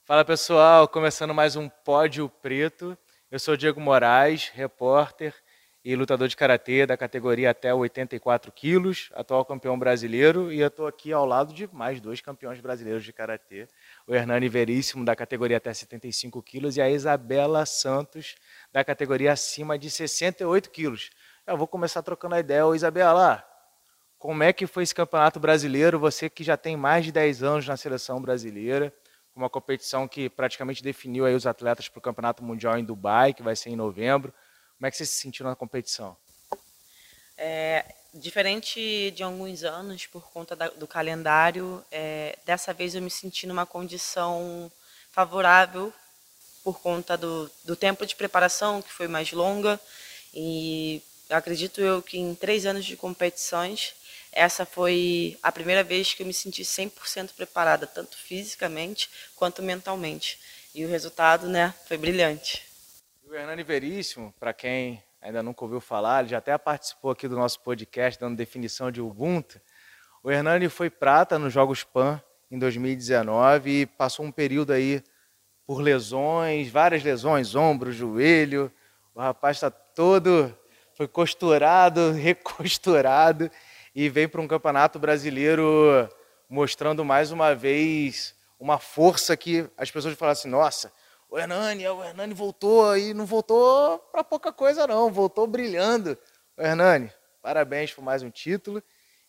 Fala pessoal, começando mais um Pódio Preto. Eu sou Diego Moraes, repórter e lutador de karatê da categoria até 84 quilos, atual campeão brasileiro, e eu estou aqui ao lado de mais dois campeões brasileiros de karatê, o Hernani Veríssimo da categoria até 75 quilos e a Isabela Santos da categoria acima de 68 quilos. Eu vou começar trocando a ideia, Ô, Isabela. Como é que foi esse campeonato brasileiro? Você que já tem mais de 10 anos na seleção brasileira, uma competição que praticamente definiu aí os atletas para o Campeonato Mundial em Dubai, que vai ser em novembro. Como é que você se sentiu na competição?
É, diferente de alguns anos, por conta da, do calendário, é, dessa vez eu me senti numa condição favorável por conta do, do tempo de preparação, que foi mais longa. E acredito eu que em três anos de competições, essa foi a primeira vez que eu me senti 100% preparada, tanto fisicamente quanto mentalmente. E o resultado né, foi brilhante.
O Hernani Veríssimo, para quem ainda nunca ouviu falar, ele já até participou aqui do nosso podcast dando definição de Ubuntu. O Hernani foi prata nos Jogos Pan em 2019 e passou um período aí por lesões, várias lesões, ombro, joelho. O rapaz está todo, foi costurado, recosturado e vem para um campeonato brasileiro mostrando mais uma vez uma força que as pessoas falam assim, nossa, o Hernani, o Hernani voltou e não voltou para pouca coisa não, voltou brilhando. O Hernani, parabéns por mais um título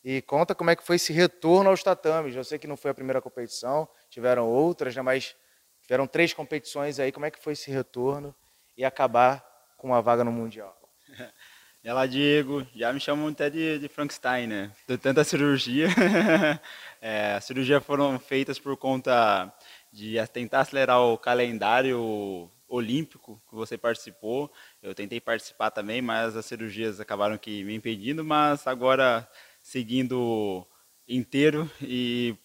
e conta como é que foi esse retorno aos tatames. Eu sei que não foi a primeira competição, tiveram outras, né, mas tiveram três competições aí. Como é que foi esse retorno e acabar com uma vaga no Mundial?
E lá, Diego, já me chamam até de, de Frankenstein, né? De tanta cirurgia. é, as cirurgias foram feitas por conta de tentar acelerar o calendário olímpico que você participou. Eu tentei participar também, mas as cirurgias acabaram que me impedindo, mas agora seguindo inteiro e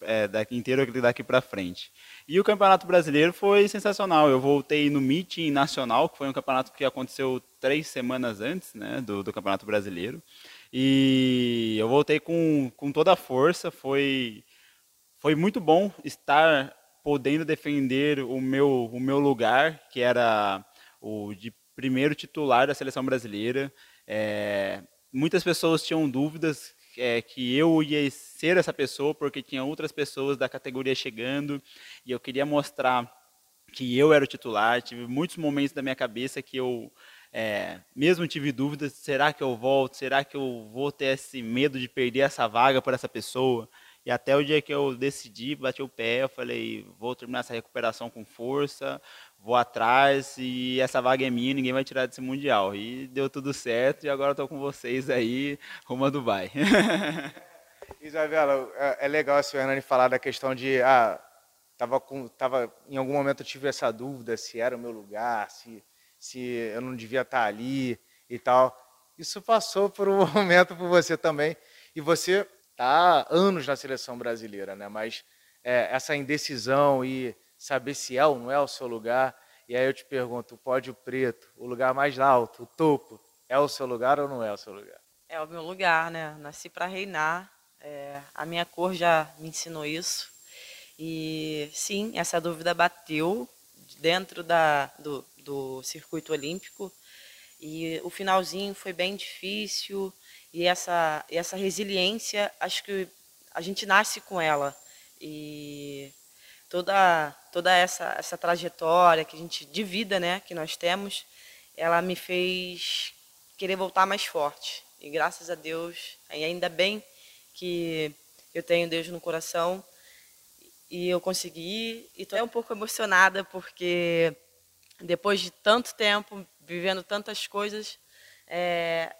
é, daqui inteiro daqui para frente. E o Campeonato Brasileiro foi sensacional. Eu voltei no meeting nacional, que foi um campeonato que aconteceu três semanas antes né, do, do Campeonato Brasileiro. E eu voltei com, com toda a força. Foi, foi muito bom estar podendo defender o meu, o meu lugar, que era o de primeiro titular da seleção brasileira. É, muitas pessoas tinham dúvidas é, que eu ia ser essa pessoa porque tinha outras pessoas da categoria chegando e eu queria mostrar que eu era o titular. Tive muitos momentos da minha cabeça que eu é, mesmo tive dúvidas: será que eu volto? Será que eu vou ter esse medo de perder essa vaga por essa pessoa? E até o dia que eu decidi, bati o pé, eu falei, vou terminar essa recuperação com força, vou atrás e essa vaga é minha, ninguém vai tirar desse mundial. E deu tudo certo e agora estou com vocês aí, rumo a Dubai.
Isabela, é, é legal o Hernani falar da questão de, ah, tava com, tava, em algum momento eu tive essa dúvida se era o meu lugar, se, se eu não devia estar ali e tal. Isso passou por um momento por você também. E você está anos na seleção brasileira, né? Mas é, essa indecisão e saber se é ou não é o seu lugar. E aí eu te pergunto, o pódio preto, o lugar mais alto, o topo, é o seu lugar ou não é o seu lugar?
É o meu lugar, né? Nasci para reinar. É, a minha cor já me ensinou isso. E sim, essa dúvida bateu dentro da, do, do circuito olímpico. E o finalzinho foi bem difícil. E essa, essa resiliência, acho que a gente nasce com ela. E toda, toda essa, essa trajetória que a gente, de vida né, que nós temos, ela me fez querer voltar mais forte. E graças a Deus, ainda bem que eu tenho Deus no coração e eu consegui. E estou um pouco emocionada porque depois de tanto tempo, vivendo tantas coisas, é,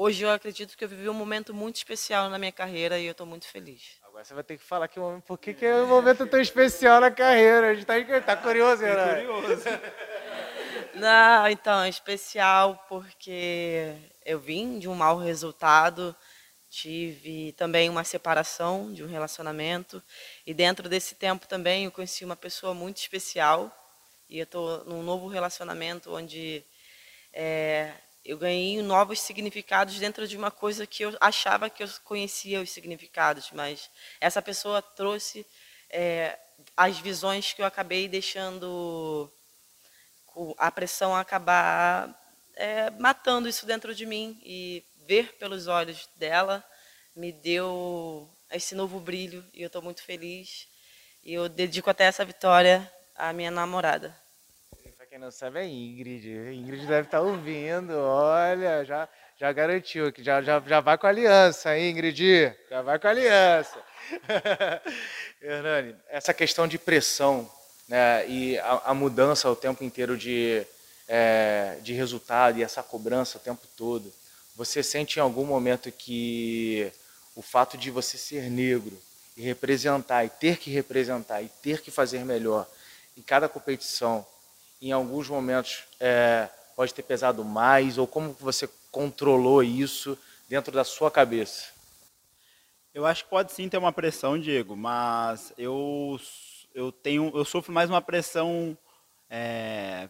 hoje eu acredito que eu vivi um momento muito especial na minha carreira e eu estou muito feliz.
Agora você vai ter que falar que por que, que é um momento tão especial na carreira. A gente está tá curioso, né? curioso.
Não, então, é especial porque eu vim de um mau resultado, tive também uma separação de um relacionamento e dentro desse tempo também eu conheci uma pessoa muito especial e eu estou num novo relacionamento onde é, eu ganhei novos significados dentro de uma coisa que eu achava que eu conhecia os significados, mas essa pessoa trouxe é, as visões que eu acabei deixando a pressão acabar é, matando isso dentro de mim e ver pelos olhos dela me deu esse novo brilho e eu estou muito feliz. E eu dedico até essa vitória à minha namorada.
Quem não sabe, é Ingrid. Ingrid deve estar tá ouvindo. Olha, já, já garantiu que já, já, já vai com a aliança, hein, Ingrid? Já vai com a aliança. Hernani, essa questão de pressão né, e a, a mudança o tempo inteiro de, é, de resultado e essa cobrança o tempo todo, você sente em algum momento que o fato de você ser negro e representar, e ter que representar, e ter que fazer melhor em cada competição, em alguns momentos é, pode ter pesado mais, ou como você controlou isso dentro da sua cabeça?
Eu acho que pode sim ter uma pressão, Diego, mas eu eu tenho eu sofro mais uma pressão é,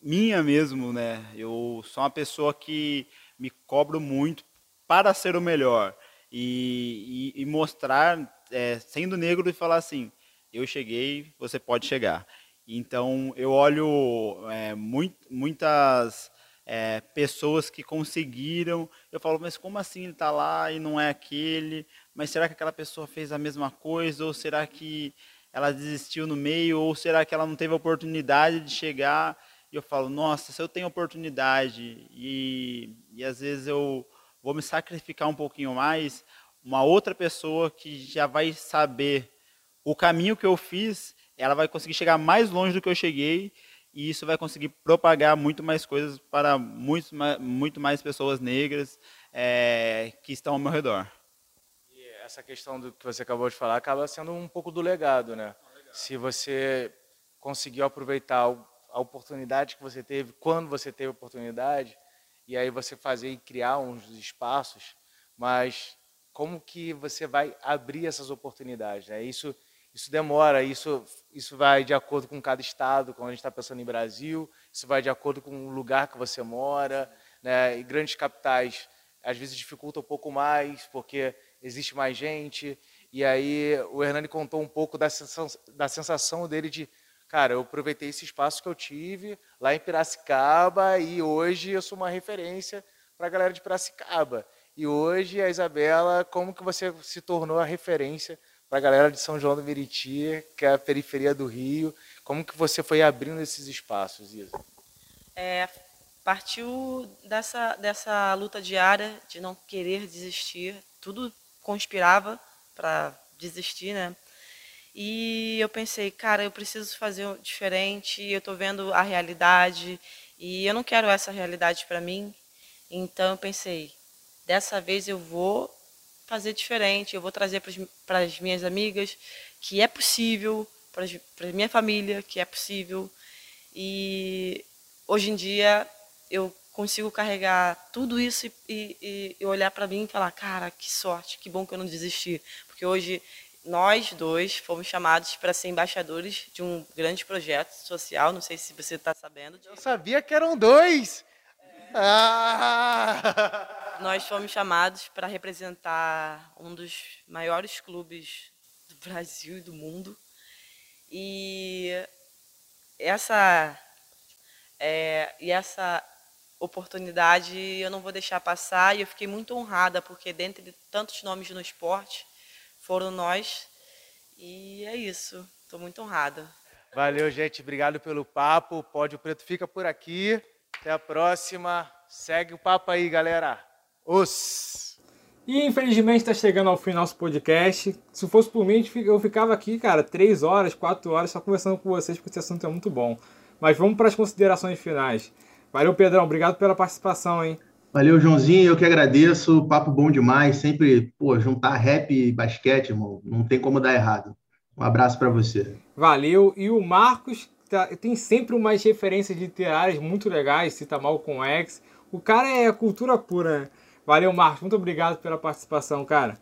minha mesmo, né? Eu sou uma pessoa que me cobro muito para ser o melhor e, e, e mostrar, é, sendo negro, e falar assim: eu cheguei, você pode chegar. Então, eu olho é, muito, muitas é, pessoas que conseguiram. Eu falo, mas como assim ele está lá e não é aquele? Mas será que aquela pessoa fez a mesma coisa? Ou será que ela desistiu no meio? Ou será que ela não teve oportunidade de chegar? E eu falo, nossa, se eu tenho oportunidade e, e às vezes eu vou me sacrificar um pouquinho mais, uma outra pessoa que já vai saber o caminho que eu fiz, ela vai conseguir chegar mais longe do que eu cheguei e isso vai conseguir propagar muito mais coisas para muito muito mais pessoas negras é, que estão ao meu redor.
E essa questão do que você acabou de falar acaba sendo um pouco do legado, né? Se você conseguiu aproveitar a oportunidade que você teve, quando você teve a oportunidade, e aí você fazer e criar uns espaços, mas como que você vai abrir essas oportunidades? Né? Isso, isso demora, isso, isso vai de acordo com cada estado, quando a gente está pensando em Brasil, isso vai de acordo com o lugar que você mora, né? e grandes capitais às vezes dificulta um pouco mais, porque existe mais gente, e aí o Hernani contou um pouco da sensação, da sensação dele de cara, eu aproveitei esse espaço que eu tive lá em Piracicaba e hoje eu sou uma referência para a galera de Piracicaba. E hoje, a Isabela, como que você se tornou a referência para a galera de São João do Meriti, que é a periferia do Rio? Como que você foi abrindo esses espaços, Isa?
É, partiu dessa, dessa luta diária de não querer desistir. Tudo conspirava para desistir, né? E eu pensei, cara, eu preciso fazer diferente, eu estou vendo a realidade e eu não quero essa realidade para mim. Então eu pensei, dessa vez eu vou fazer diferente, eu vou trazer para as minhas amigas que é possível, para a minha família que é possível. E hoje em dia eu consigo carregar tudo isso e, e, e olhar para mim e falar, cara, que sorte, que bom que eu não desisti. Porque hoje nós dois fomos chamados para ser embaixadores de um grande projeto social. Não sei se você está sabendo.
Eu sabia que eram dois. É. Ah!
Nós fomos chamados para representar um dos maiores clubes do Brasil e do mundo. E essa é, e essa oportunidade eu não vou deixar passar e eu fiquei muito honrada porque dentre tantos nomes no esporte foram nós. E é isso. Estou muito honrada.
Valeu, gente. Obrigado pelo papo. O Pódio Preto fica por aqui. Até a próxima. Segue o papo aí, galera. Os.
E infelizmente está chegando ao fim nosso podcast. Se fosse por mim, eu ficava aqui, cara, três horas, quatro horas só conversando com vocês, porque esse assunto é muito bom. Mas vamos para as considerações finais. Valeu, Pedrão. Obrigado pela participação, hein?
Valeu, Joãozinho. Eu que agradeço. Papo bom demais. Sempre, pô, juntar rap e basquete, irmão, não tem como dar errado. Um abraço para você.
Valeu. E o Marcos tá, tem sempre umas referências literárias muito legais, cita Malcolm X. O cara é cultura pura. Né? Valeu, Marcos. Muito obrigado pela participação, cara.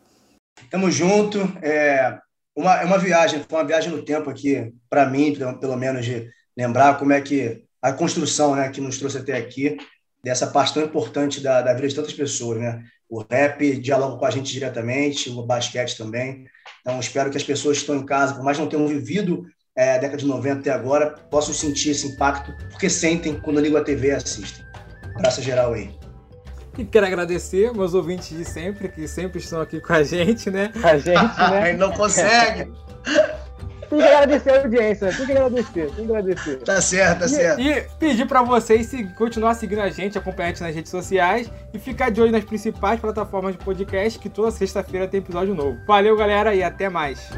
Tamo junto. É uma, é uma viagem, foi uma viagem no tempo aqui, para mim, pelo menos, de lembrar como é que a construção né, que nos trouxe até aqui dessa parte tão importante da, da vida de tantas pessoas, né? O rap dialoga com a gente diretamente, o basquete também. Então, espero que as pessoas que estão em casa, por mais não tenham vivido é, década de 90 até agora, possam sentir esse impacto, porque sentem quando ligam a TV e assistem. Abraço geral aí.
E quero agradecer meus ouvintes de sempre, que sempre estão aqui com a gente, né?
A gente, né?
não consegue!
Tem que agradecer a audiência, tem que agradecer, tem que agradecer.
Tá certo, tá certo.
E, e pedir para vocês se, continuar seguindo a gente, acompanhar a gente nas redes sociais e ficar de olho nas principais plataformas de podcast, que toda sexta-feira tem episódio novo. Valeu, galera, e até mais.